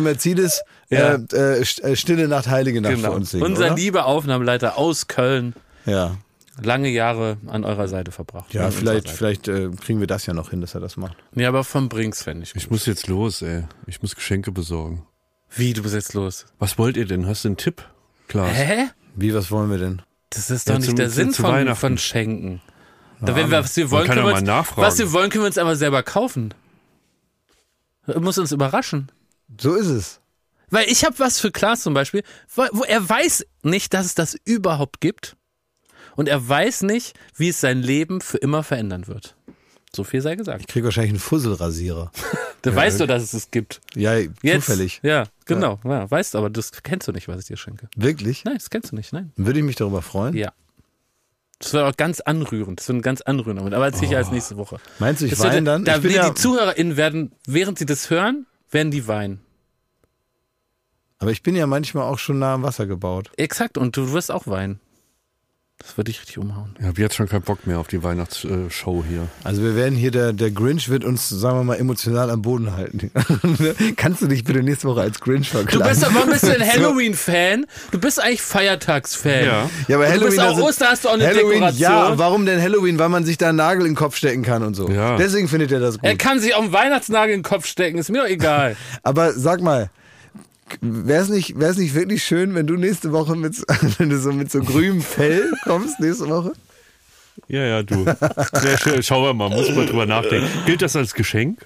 Ja. Ja. äh, äh, äh, Stille Nacht, Heilige Nacht Genau. für uns singen, Unser oder? lieber Aufnahmeleiter aus Köln. Ja, Lange Jahre an eurer Seite verbracht. ja vielleicht, Seite. vielleicht äh, kriegen wir das ja noch hin, dass er das macht. Nee, aber von Brinks fände ich gut. Ich muss jetzt los, ey. Ich muss Geschenke besorgen. Wie, du bist jetzt los? Was wollt ihr denn? Hast du einen Tipp? Klaas? Hä? Wie, was wollen wir denn? Das ist Ja, doch nicht zum- der Sinn zu von, von Schenken. Da, wenn wir, was wir wollen, können ja wir uns, was wir wollen, können wir uns aber selber kaufen. Er muss uns überraschen. So ist es. Weil ich habe was für Klaas zum Beispiel, wo, wo er weiß nicht, dass es das überhaupt gibt. Und er weiß nicht, wie es sein Leben für immer verändern wird. So viel sei gesagt. Ich krieg wahrscheinlich einen Fusselrasierer. Du weißt doch, dass es es gibt. Ja, Jetzt, zufällig. Ja, genau. Ja. weißt du, aber das kennst du nicht, was ich dir schenke. Wirklich? Nein, das kennst du nicht, nein. Würde ich mich darüber freuen? Ja. Das wird auch ganz anrührend. Das wird ein ganz anrührender Moment. Aber erzähl ich als nächste Woche. Meinst du, ich weine dann? Da, ich die ja, ZuhörerInnen werden, während sie das hören, werden die weinen. aber ich bin ja manchmal auch schon nah am Wasser gebaut. Exakt. Und du wirst auch weinen. Das würde dich richtig umhauen. Ich habe jetzt schon keinen Bock mehr auf die Weihnachtsshow hier. Also wir werden hier, der, der Grinch wird uns, sagen wir mal, emotional am Boden halten. Kannst du dich bitte nächste Woche als Grinch Du verkleiden? bist aber bist du ein Halloween-Fan? Du bist eigentlich Feiertags-Fan. Ja. Ja, aber Und Halloween, du bist auch also- Ostern, hast du auch eine Halloween, Dekoration. ja, warum denn Halloween? Weil man sich da einen Nagel in den Kopf stecken kann und so. Ja. Deswegen findet er das gut. Er kann sich auch einen Weihnachtsnagel in den Kopf stecken, ist mir doch egal. Aber sag mal, wäre es nicht, wär's nicht wirklich schön, wenn du nächste Woche mit, so- wenn du so mit so grünem Fell kommst nächste Woche? Ja, ja, du. Ja, schön. Schauen wir mal, muss mal drüber nachdenken. Gilt das als Geschenk?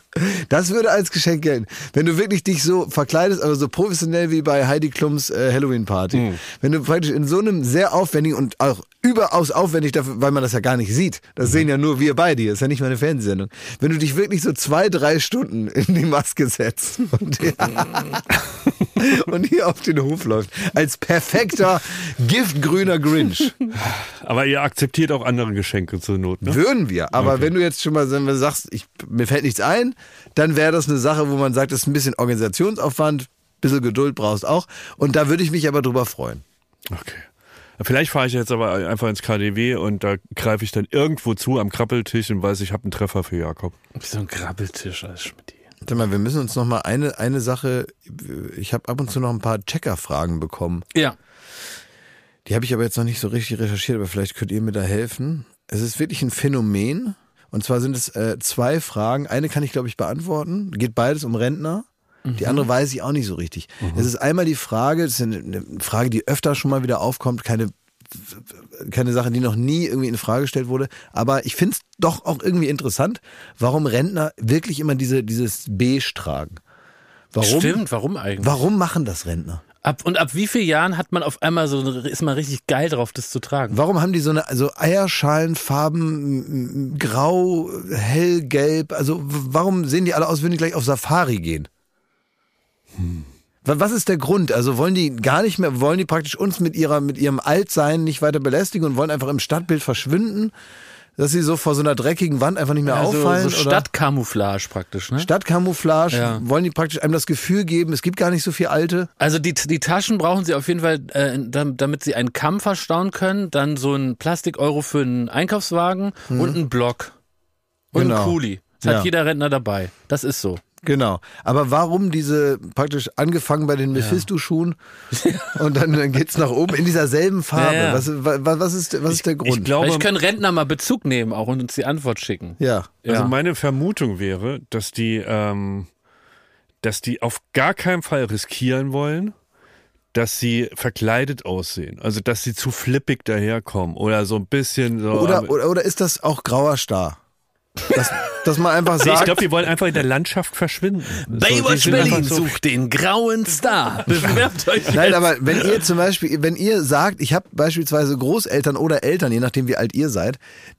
Das würde als Geschenk gelten. Wenn du wirklich dich so verkleidest, aber so professionell wie bei Heidi Klums äh, Halloween-Party. Mhm. Wenn du praktisch in so einem sehr aufwendigen und auch überaus aufwendig dafür, weil man das ja gar nicht sieht. Das sehen ja nur wir beide. Das ist ja nicht mal eine Fernsehsendung. Wenn du dich wirklich so zwei, drei Stunden in die Maske setzt und, und hier auf den Hof läuft. Als perfekter, giftgrüner Grinch. Aber ihr akzeptiert auch andere Geschenke zur Not, ne? Würden wir. Aber wenn du jetzt schon mal sagst, ich, mir fällt nichts ein, dann wäre das eine Sache, wo man sagt, das ist ein bisschen Organisationsaufwand, bisschen Geduld brauchst auch. Und da würde ich mich aber drüber freuen. Okay. Vielleicht fahre ich jetzt aber einfach ins KDW und da greife ich dann irgendwo zu am Krabbeltisch und weiß, ich habe einen Treffer für Jakob. Wie so ein Grabbeltisch als. Sag mal, wir müssen uns noch mal eine, eine Sache, ich habe ab und zu noch ein paar Checker-Fragen bekommen. Ja. Die habe ich aber jetzt noch nicht so richtig recherchiert, aber vielleicht könnt ihr mir da helfen. Es ist wirklich ein Phänomen. Und zwar sind es äh, zwei Fragen. Eine kann ich, glaube ich, beantworten. Geht beides um Rentner. Die andere weiß ich auch nicht so richtig. Es ist einmal die Frage, das ist eine, eine Frage, die öfter schon mal wieder aufkommt, keine, keine Sache, die noch nie irgendwie in Frage gestellt wurde. Aber ich finde es doch auch irgendwie interessant, warum Rentner wirklich immer diese, dieses Beige tragen. Warum? Stimmt, warum eigentlich? Warum machen das Rentner? Ab, und ab wie vielen Jahren hat man auf einmal so, ist man richtig geil drauf, das zu tragen? Warum haben die so eine also Eierschalenfarben, grau, hellgelb? Also warum sehen die alle aus, würden die gleich auf Safari gehen? Wa- Was ist der Grund? Also wollen die gar nicht mehr, wollen die praktisch uns mit ihrer, mit ihrem Altsein nicht weiter belästigen und wollen einfach im Stadtbild verschwinden? Dass sie so vor so einer dreckigen Wand einfach nicht mehr Also auffallen? so oder? Stadtcamouflage praktisch, ne? Stadtcamouflage, Ja. wollen die praktisch einem das Gefühl geben, es gibt gar nicht so viel alte? Also die, die Taschen brauchen sie auf jeden Fall, äh, dam- damit sie einen Kamm verstauen können, dann so ein Plastik-Euro für einen Einkaufswagen und einen Block. Und Mhm. Genau. einen Kuli. Das Ja. hat jeder Rentner dabei. Das ist so. Genau. Aber warum diese praktisch angefangen bei den Mephisto-Schuhen und dann, dann geht's nach oben in dieser selben Farbe? Ja, ja. Was, wa- was, ist, was ist der Grund? Ich glaube, Vielleicht können Rentner mal Bezug nehmen auch und uns die Antwort schicken. ja. Also Ja. meine Vermutung wäre, dass die, ähm, dass die auf gar keinen Fall riskieren wollen, dass sie verkleidet aussehen. Also dass sie zu flippig daherkommen oder so ein bisschen so. Oder, oder, oder ist das auch grauer Star? Dass, dass man einfach Nee, ich sagt, glaube, die wollen einfach in der Landschaft verschwinden. So, Baywatch einfach Berlin so- sucht den grauen Star. Bewerbt euch Nein, jetzt. aber wenn ihr zum Beispiel, wenn ihr sagt, ich habe beispielsweise Großeltern oder Eltern, je nachdem wie alt ihr seid,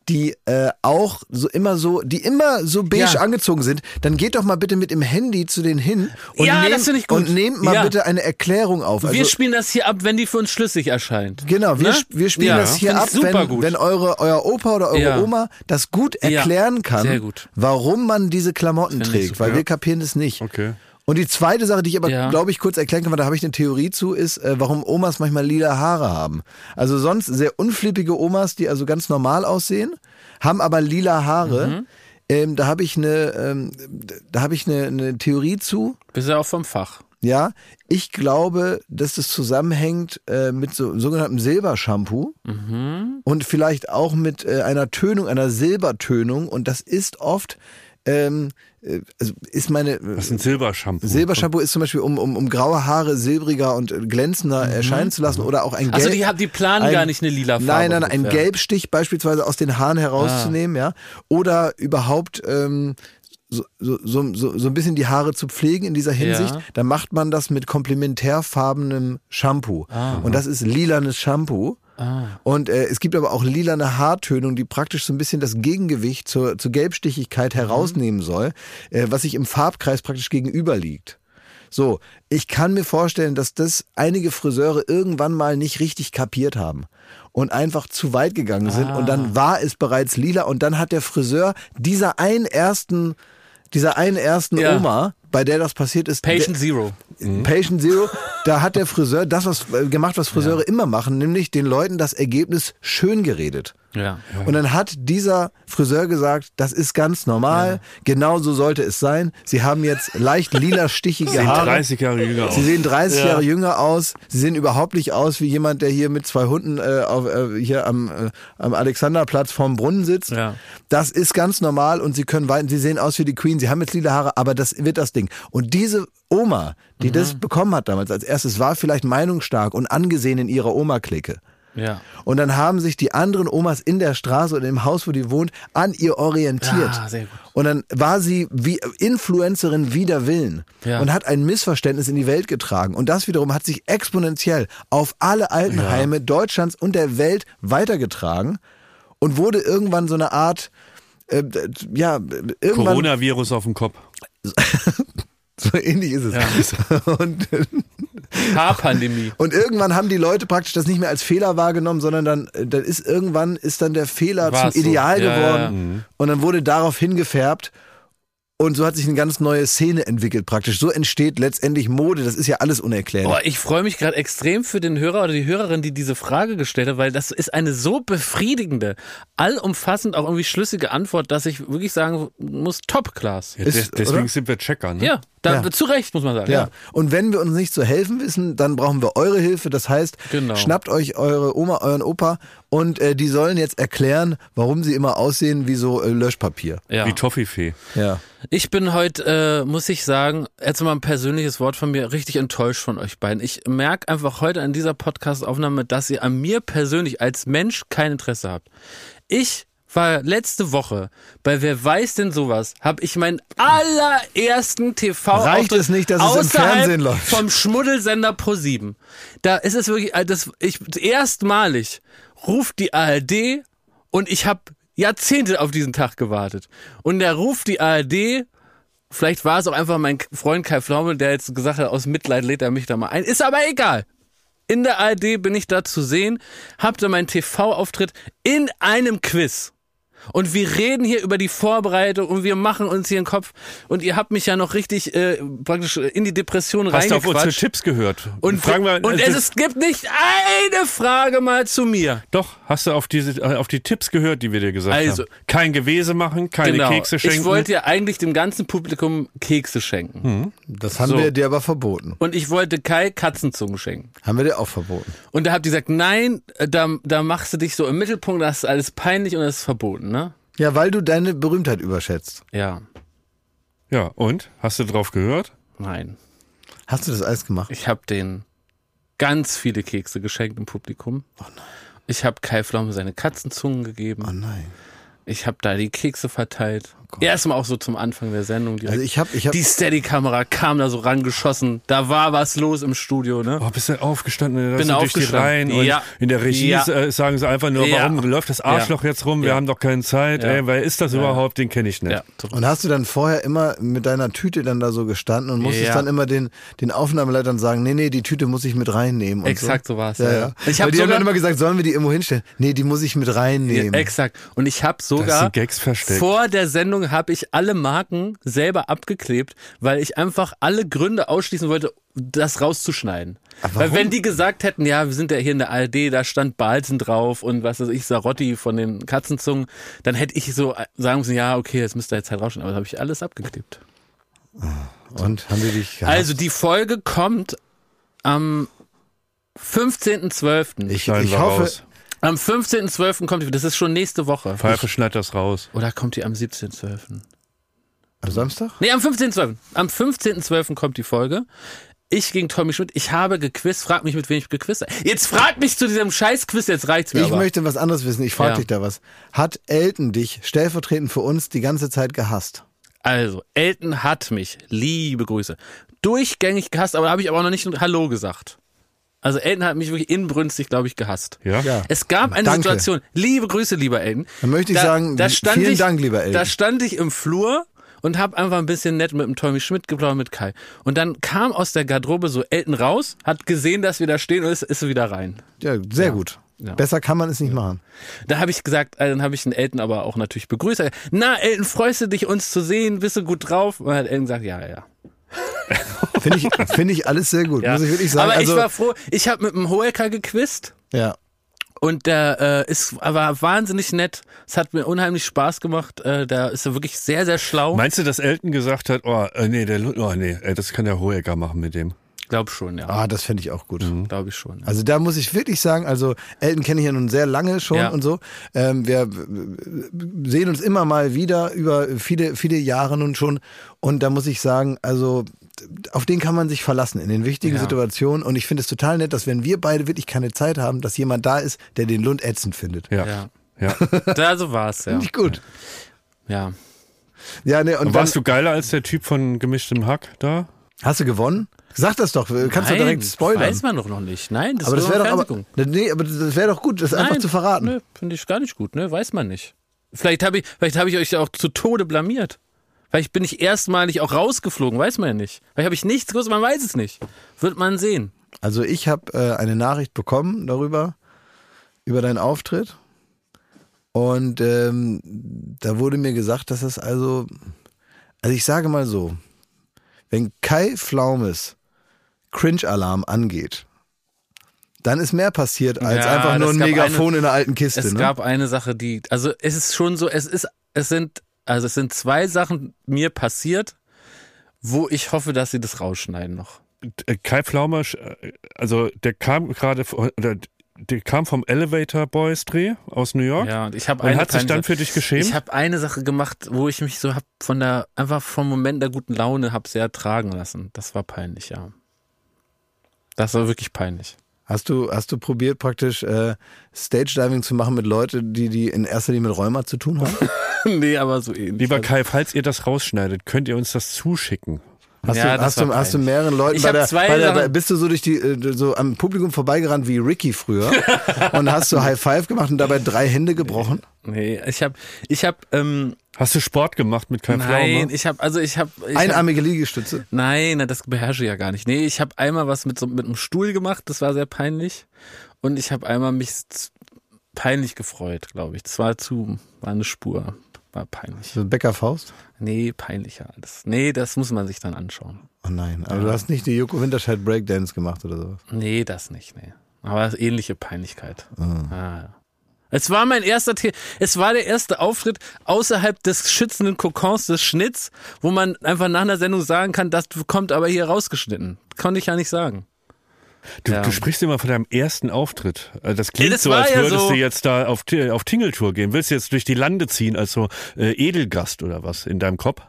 die äh, auch so immer so, die immer so beige Ja. angezogen sind, dann geht doch mal bitte mit dem Handy zu denen hin und, Ja, das nehmt, finde ich gut. und nehmt mal Ja. bitte eine Erklärung auf. Also, wir spielen das hier ab, wenn die für uns schlüssig erscheint. Genau, wir, Ne? sp- wir spielen Ja, das hier ab, wenn, gut. wenn eure, euer Opa oder eure Ja. Oma das gut Ja, erklären kann, sehr gut. Warum man diese Klamotten trägt, super. weil wir kapieren das nicht. Okay. Und die zweite Sache, die ich aber, Ja. glaube ich, kurz erklären kann, weil da habe ich eine Theorie zu, ist, äh, warum Omas manchmal lila Haare haben. Also sonst sehr unflippige Omas, die also ganz normal aussehen, haben aber lila Haare. Mhm. Ähm, da habe ich eine, ähm, da habe ich eine, eine Theorie zu. Bist ja auch vom Fach. Ja, ich glaube, dass das zusammenhängt äh, mit so sogenanntem Silbershampoo und vielleicht auch mit äh, einer Tönung, einer Silbertönung. Und das ist oft, ähm, äh, also ist meine Das ist ein Silbershampoo. Silbershampoo ist zum Beispiel, um, um, um graue Haare silbriger und äh, glänzender erscheinen zu lassen oder auch ein Gelb. Also die, haben- die planen ein- gar nicht eine lila Farbe. Nein, nein, nein, ein ungefähr. Gelbstich beispielsweise aus den Haaren herauszunehmen, ja. Oder überhaupt ähm, so, so, so, so ein bisschen die Haare zu pflegen in dieser Hinsicht. Ja. Dann macht man das mit komplementärfarbenem Shampoo. Und das ist lilanes Shampoo. Und äh, es gibt aber auch lilane Haartönung, die praktisch so ein bisschen das Gegengewicht zur, zur Gelbstichigkeit herausnehmen soll, äh, was sich im Farbkreis praktisch gegenüber liegt. So, ich kann mir vorstellen, dass das einige Friseure irgendwann mal nicht richtig kapiert haben und einfach zu weit gegangen sind und dann war es bereits lila und dann hat der Friseur dieser einen ersten dieser einen ersten Ja. Oma, bei der das passiert ist, Patient Zero. der, Patient Zero, da hat der Friseur das was äh, gemacht, was Friseure immer machen, nämlich den Leuten das Ergebnis schön geredet. Ja. Und dann hat dieser Friseur gesagt, das ist ganz normal, genau so sollte es sein. Sie haben jetzt leicht lila stichige Sehen Haare. 30 Jahre jünger aus. Sie sehen 30 Jahre jünger aus. Sie sehen überhaupt nicht aus wie jemand, der hier mit zwei Hunden äh, auf, äh, hier am, äh, am Alexanderplatz vorm Brunnen sitzt. Ja. Das ist ganz normal und sie können weiter. Sie sehen aus wie die Queen. Sie haben jetzt lila Haare, aber das wird das Ding. Und diese Oma, die das bekommen hat damals als erstes, war vielleicht meinungsstark und angesehen in ihrer Oma-Clique. Ja. Und dann haben sich die anderen Omas in der Straße oder im Haus, wo die wohnt, an ihr orientiert. Ah, sehr gut. Und dann war sie wie Influencerin wider Willen Ja. und hat ein Missverständnis in die Welt getragen. Und das wiederum hat sich exponentiell auf alle Altenheime Deutschlands und der Welt weitergetragen und wurde irgendwann so eine Art, äh, ja, irgendwann Coronavirus auf dem Kopf. so ähnlich ist es. Und, Haarpandemie. und irgendwann haben die Leute praktisch das nicht mehr als Fehler wahrgenommen, sondern dann, äh, dann ist irgendwann ist dann der Fehler War's zum so. Ideal Ja, geworden und dann wurde darauf hingefärbt. Und so hat sich eine ganz neue Szene entwickelt praktisch. So entsteht letztendlich Mode. Das ist ja alles unerklärlich. Boah, ich freue mich gerade extrem für den Hörer oder die Hörerin, die diese Frage gestellt hat, weil das ist eine so befriedigende, allumfassend auch irgendwie schlüssige Antwort, dass ich wirklich sagen muss, Top-Class. Ja, Ist- des- deswegen oder? sind wir Checker, ne? Ja, da, Ja. zu Recht, muss man sagen. Ja. Und wenn wir uns nicht zu helfen wissen, dann brauchen wir eure Hilfe. Das heißt, Genau. schnappt euch eure Oma, euren Opa und äh, die sollen jetzt erklären, warum sie immer aussehen wie so äh, Löschpapier. Ja. Wie Toffifee. Ja. Ich bin heute, äh, muss ich sagen, jetzt mal ein persönliches Wort von mir, richtig enttäuscht von euch beiden. Ich merke einfach heute an dieser Podcast-Aufnahme, dass ihr an mir persönlich als Mensch kein Interesse habt. Ich war letzte Woche bei Wer weiß denn sowas, habe ich meinen allerersten TV Reicht es nicht, dass es im Fernsehen läuft? vom Schmuddelsender Pro7. Da ist es wirklich äh, das ich erstmalig ruft die ARD und ich habe Jahrzehnte auf diesen Tag gewartet. Und der ruft die ARD Vielleicht war es auch einfach mein Freund Kai Pflaume, der jetzt gesagt hat, aus Mitleid lädt er mich da mal ein. Ist aber egal. In der ARD bin ich da zu sehen, hab da meinen TV-Auftritt in einem Quiz. Und wir reden hier über die Vorbereitung und wir machen uns hier den Kopf. Und ihr habt mich ja noch richtig äh, praktisch in die Depression Hast du auf unsere. Tipps gehört? Und, fragen wir, und es, es gibt nicht eine Frage mal zu mir. Doch, hast du auf diese äh, auf die Tipps gehört, die wir dir gesagt Also- haben? Kein Gewese machen, keine genau. Kekse schenken. Ich wollte ja eigentlich dem ganzen Publikum Kekse schenken. Das haben So. wir dir aber verboten. Und ich wollte Kai Katzenzungen schenken. Haben wir dir auch verboten. Und da habt ihr gesagt, nein, äh, da, da machst du dich so im Mittelpunkt, das ist alles peinlich und das ist verboten, ne? Ja, weil du deine Berühmtheit überschätzt. Ja, ja, und? Hast du drauf gehört? nein. Hast du das alles gemacht? Ich habe den ganz viele Kekse geschenkt im Publikum. Oh nein. Ich habe Kai Pflaume seine Katzenzungen gegeben. Oh nein. Ich habe da die Kekse verteilt. Erstmal auch so zum Anfang der Sendung. Direkt. Also ich habe, ich habe, die Steady-Kamera kam da so rangeschossen. Da war was los im Studio, ne? Oh, bist du aufgestanden? Bin sind durch die aufgestanden. Reihen und Ja. in der Regie Ja. sagen sie einfach nur, Ja. warum läuft das Arschloch jetzt rum? Wir Ja. haben doch keine Zeit. Ja. Ey, wer ist das überhaupt? Den kenne ich nicht. Ja. und hast du dann vorher immer mit deiner Tüte dann da so gestanden und musstest Ja. dann immer den, den Aufnahmeleitern sagen, nee, nee, die Tüte muss ich mit reinnehmen. Und Exakt so, so war's, Ja, ja, ja. ja. Ich hab die haben sogar- dann immer gesagt, sollen wir die irgendwo hinstellen? Nee, die muss ich mit reinnehmen. Ja, exakt. Und ich habe sogar vor der Sendung habe ich alle Marken selber abgeklebt, weil ich einfach alle Gründe ausschließen wollte, das rauszuschneiden. Weil wenn die gesagt hätten, ja, wir sind ja hier in der ARD, da stand Balzen drauf und was weiß ich, Sarotti von den Katzenzungen, dann hätte ich so sagen müssen, ja, okay, das müsst ihr jetzt halt rausschneiden. Aber das habe ich alles abgeklebt. Und haben die dich gehabt? Also die Folge kommt am 15.12. ich, ich wir hoffe, raus. Am 15.12. kommt die, das ist schon nächste Woche. Pfeife schneid das raus. Oder kommt die am 17.12.? am Samstag? Nee, am 15.12. Am 15.12. kommt die Folge. Ich gegen Tommy Schmidt. Ich habe gequizt. Frag mich, mit wem ich gequizt habe. Jetzt frag mich zu diesem Scheiß-Quiz. Jetzt reicht's mir Ich aber. möchte was anderes wissen. Ich frage Ja. dich da was. Hat Elton dich stellvertretend für uns die ganze Zeit gehasst? Also, Elton hat mich, liebe Grüße, durchgängig gehasst, aber da habe ich aber auch noch nicht Hallo gesagt. Also Elton hat mich wirklich inbrünstig, glaube ich, gehasst. Ja? Ja. Es gab eine Danke. Situation, liebe Grüße, lieber Elton. Dann möchte ich sagen, vielen ich, Dank, lieber Elton. Da stand ich im Flur und habe einfach ein bisschen nett mit dem Tommy Schmidt geplaudert mit Kai. Und dann kam aus der Garderobe so Elton raus, hat gesehen, dass wir da stehen und ist, ist so wieder rein. Ja, sehr gut. Ja. Besser kann man es nicht machen. Da habe ich gesagt, äh, dann habe ich den Elton aber auch natürlich begrüßt. Na, Elton, freust du dich, uns zu sehen? Bist du gut drauf? Und dann hat Elton gesagt, ja, ja, ja. Finde ich, finde ich alles sehr gut, ja. muss ich wirklich sagen. aber also, ich war froh, ich habe mit dem Hoeker gequizt. ja. Und der äh, ist war wahnsinnig nett. Es hat mir unheimlich Spaß gemacht. Äh, der ist wirklich sehr, sehr schlau. Meinst du, dass Elton gesagt hat, oh, äh, nee, der, oh, nee, äh, das kann der Hohecker machen mit dem? Glaub schon, ja. Ah, das fände ich auch gut. Glaube ich schon. Ja. Also da muss ich wirklich sagen, also Elton kenne ich ja nun sehr lange schon Ja. und so. Ähm, wir sehen uns immer mal wieder über viele, viele Jahre nun schon. Und da muss ich sagen, also auf den kann man sich verlassen in den wichtigen Ja. Situationen. Und ich finde es total nett, dass wenn wir beide wirklich keine Zeit haben, dass jemand da ist, der den Lund ätzend findet. Ja. Ja. ja. Da so war's, ja. Finde ich gut. Ja. Ja, ne, und, Und dann, warst du geiler als der Typ von gemischtem Hack da? hast du gewonnen? Sag das doch, kannst du Nein, direkt spoilern. Weiß man doch noch nicht. Nein, das aber das ist wäre doch, aber, Fernsehgucken. nee, aber das wäre doch gut, das einfach Nein, zu verraten. Nö, finde ich gar nicht gut, ne? Weiß man nicht. Vielleicht habe ich, vielleicht habe ich euch auch zu Tode blamiert. Vielleicht bin ich erstmalig auch rausgeflogen, weiß man ja nicht. Vielleicht habe ich nichts gewusst, man weiß es nicht. Wird man sehen. Also ich habe äh, eine Nachricht bekommen darüber, über deinen Auftritt. Und ähm, da wurde mir gesagt, dass es also, also ich sage mal so, wenn Kai Flaumes Cringe-Alarm angeht, dann ist mehr passiert als Ja, einfach nur ein Megafon eine- in einer alten Kiste. Es ne? gab eine Sache, die, also es ist schon so, es ist, es sind, also es sind zwei Sachen mir passiert, wo ich hoffe, dass sie das rausschneiden noch. Äh, Kai Pflaumer, äh, also der kam gerade, oder der kam vom Elevator Boys Dreh aus New York Ja, und ich habe und eine hat sich dann für dich geschämt. Ich habe eine Sache gemacht, wo ich mich so hab von der einfach vom Moment der guten Laune hab sehr tragen lassen. Das war peinlich, ja. Das war wirklich peinlich. Hast du, hast du probiert, praktisch äh, Stage-Diving zu machen mit Leuten, die, die in erster Linie mit Rheuma zu tun haben? nee, aber so ähnlich. Lieber Kai, falls ihr das rausschneidet, könnt ihr uns das zuschicken. Hast, Ja, du, das hast, du, hast du mehreren Leuten Ich bei der, zwei bei der, Sachen- bist du so durch die äh, so am Publikum vorbeigerannt wie Ricky früher und hast du High Five gemacht und dabei drei Hände gebrochen? Nee, ich habe, ich habe, ähm, Hast du Sport gemacht mit Kai nein, Pflaume? ich habe, also ich habe, ich hab, Einarmige Liegestütze. nein, das beherrsche ich ja gar nicht. Nee, ich habe einmal was mit so mit einem Stuhl gemacht, das war sehr peinlich. Und ich habe einmal mich peinlich gefreut, glaube ich. Das war zu, war eine Spur, war peinlich. So Bäckerfaust? Nee, peinlicher alles. Nee, das muss man sich dann anschauen. Oh nein, aber du hast nicht die Joko Winterscheid Breakdance gemacht oder sowas. Nee, das nicht, nee. Aber ähnliche Peinlichkeit. Ah, ja. Es war mein erster, The es war der erste Auftritt außerhalb des schützenden Kokons des Schnitts, wo man einfach nach einer Sendung sagen kann, das kommt aber hier rausgeschnitten. Konnte ich ja nicht sagen. Du, Ja. du sprichst immer von deinem ersten Auftritt. Also Das klingt das so, als ja würdest so- du jetzt da auf, auf Tingeltour gehen. Willst du jetzt durch die Lande ziehen als so äh, Edelgast oder was in deinem Kopf?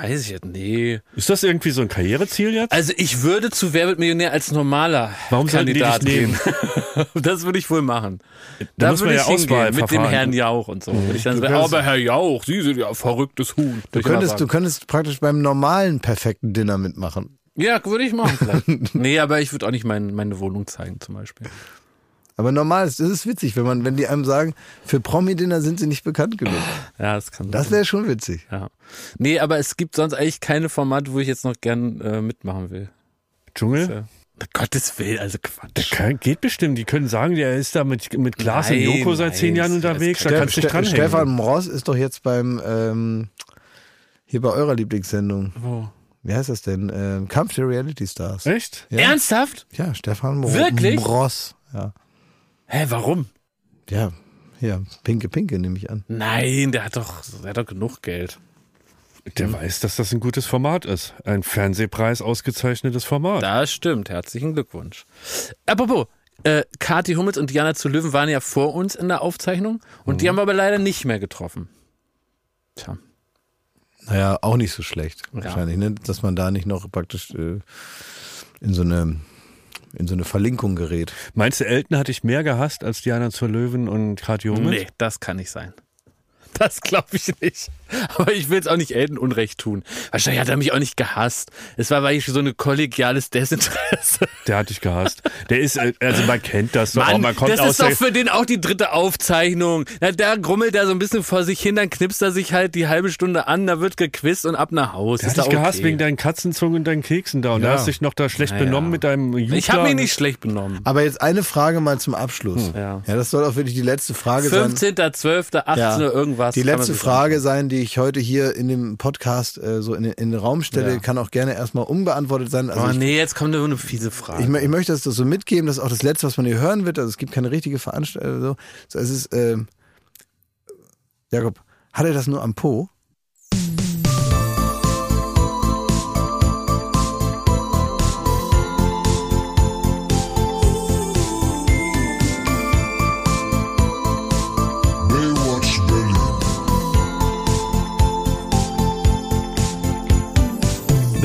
Weiß ich jetzt, nee. Ist das irgendwie so ein Karriereziel jetzt? Also ich würde zu Wer wird Millionär als normaler Warum die Kandidat dich nehmen? gehen. das würde ich wohl machen. Da Da, muss man würde ja ich hingehen, mit dem. Herrn Jauch und so. Würde ich dann sagen, aber Herr Jauch, Sie sind ja ein verrücktes Huhn. Du könntest, du könntest praktisch beim normalen perfekten Dinner mitmachen. Ja, würde ich machen vielleicht. nee, aber ich würde auch nicht mein, meine Wohnung zeigen zum Beispiel. Aber normal ist, das ist witzig, wenn man, wenn die einem sagen, für Promi-Dinner sind sie nicht bekannt genug. Ja, das kann Das wäre schon witzig. Ja. Nee, aber es gibt sonst eigentlich keine Formate, wo ich jetzt noch gern äh, mitmachen will. Dschungel? Ja. Gottes Willen, also Der Quatsch. kann, geht bestimmt. Die können sagen, der ist da mit, mit und Nein, Joko seit nein, zehn Jahren unterwegs. Da das- kannst du dich dranhängen. Stefan Mross ist doch jetzt beim, ähm, hier bei eurer Lieblingssendung. Wo? Wie heißt das denn? Ähm, Kampf der Reality Stars. Echt? Ja. Ernsthaft? Ja, Stefan Mro Wirklich? Mross. Ja. Hä, warum? Ja, ja, Pinke Pinke nehme ich an. Nein, der hat doch, der hat doch genug Geld. Der weiß, dass das ein gutes Format ist. Ein Fernsehpreis ausgezeichnetes Format. Das stimmt, herzlichen Glückwunsch. Apropos, äh, Kathi Hummels und Diana zu Löwen waren ja vor uns in der Aufzeichnung und die haben wir aber leider nicht mehr getroffen. Tja. Naja, auch nicht so schlecht. Wahrscheinlich, ne? Dass man da nicht noch praktisch äh, in so eine in so eine Verlinkung gerät. Meinst du, Elton hat dich mehr gehasst als Diana zur Löwen und Kathi Hummels? Nee, das kann nicht sein. Das glaube ich nicht. Aber ich will es auch nicht Elton Unrecht tun. Wahrscheinlich hat er mich auch nicht gehasst. Es war weil ich so ein kollegiales Desinteresse. Der hat dich gehasst. Der ist, äh, also man kennt das doch. Mann, Man kommt das aus ist doch für den auch die dritte Aufzeichnung. Na, da grummelt er so ein bisschen vor sich hin, dann knipst er sich halt die halbe Stunde an, da wird gequizt und ab nach Haus. der ist hat dich doch gehasst okay. wegen deinen Katzenzungen und deinen Keksen da. Und Ja. da hast dich noch da schlecht Naja. benommen mit deinem Jubel. Ich habe mich nicht schlecht benommen. Aber jetzt eine Frage mal zum Abschluss. Ja. ja, das soll auch wirklich die letzte Frage sein. 15.12., 18 Ja. Uhr irgendwas. Die letzte Frage sein, die ich heute hier in dem Podcast äh, so in, den- in den Raum stelle, Ja. kann auch gerne erstmal unbeantwortet sein. Also Oh ich, nee, jetzt kommt nur eine fiese Frage. ich, ich möchte das so mitgeben, das ist auch das Letzte, was man hier hören wird. Also es gibt keine richtige Veranstaltung. So. So, es ist, ähm, Jakob, hat er das nur am Po?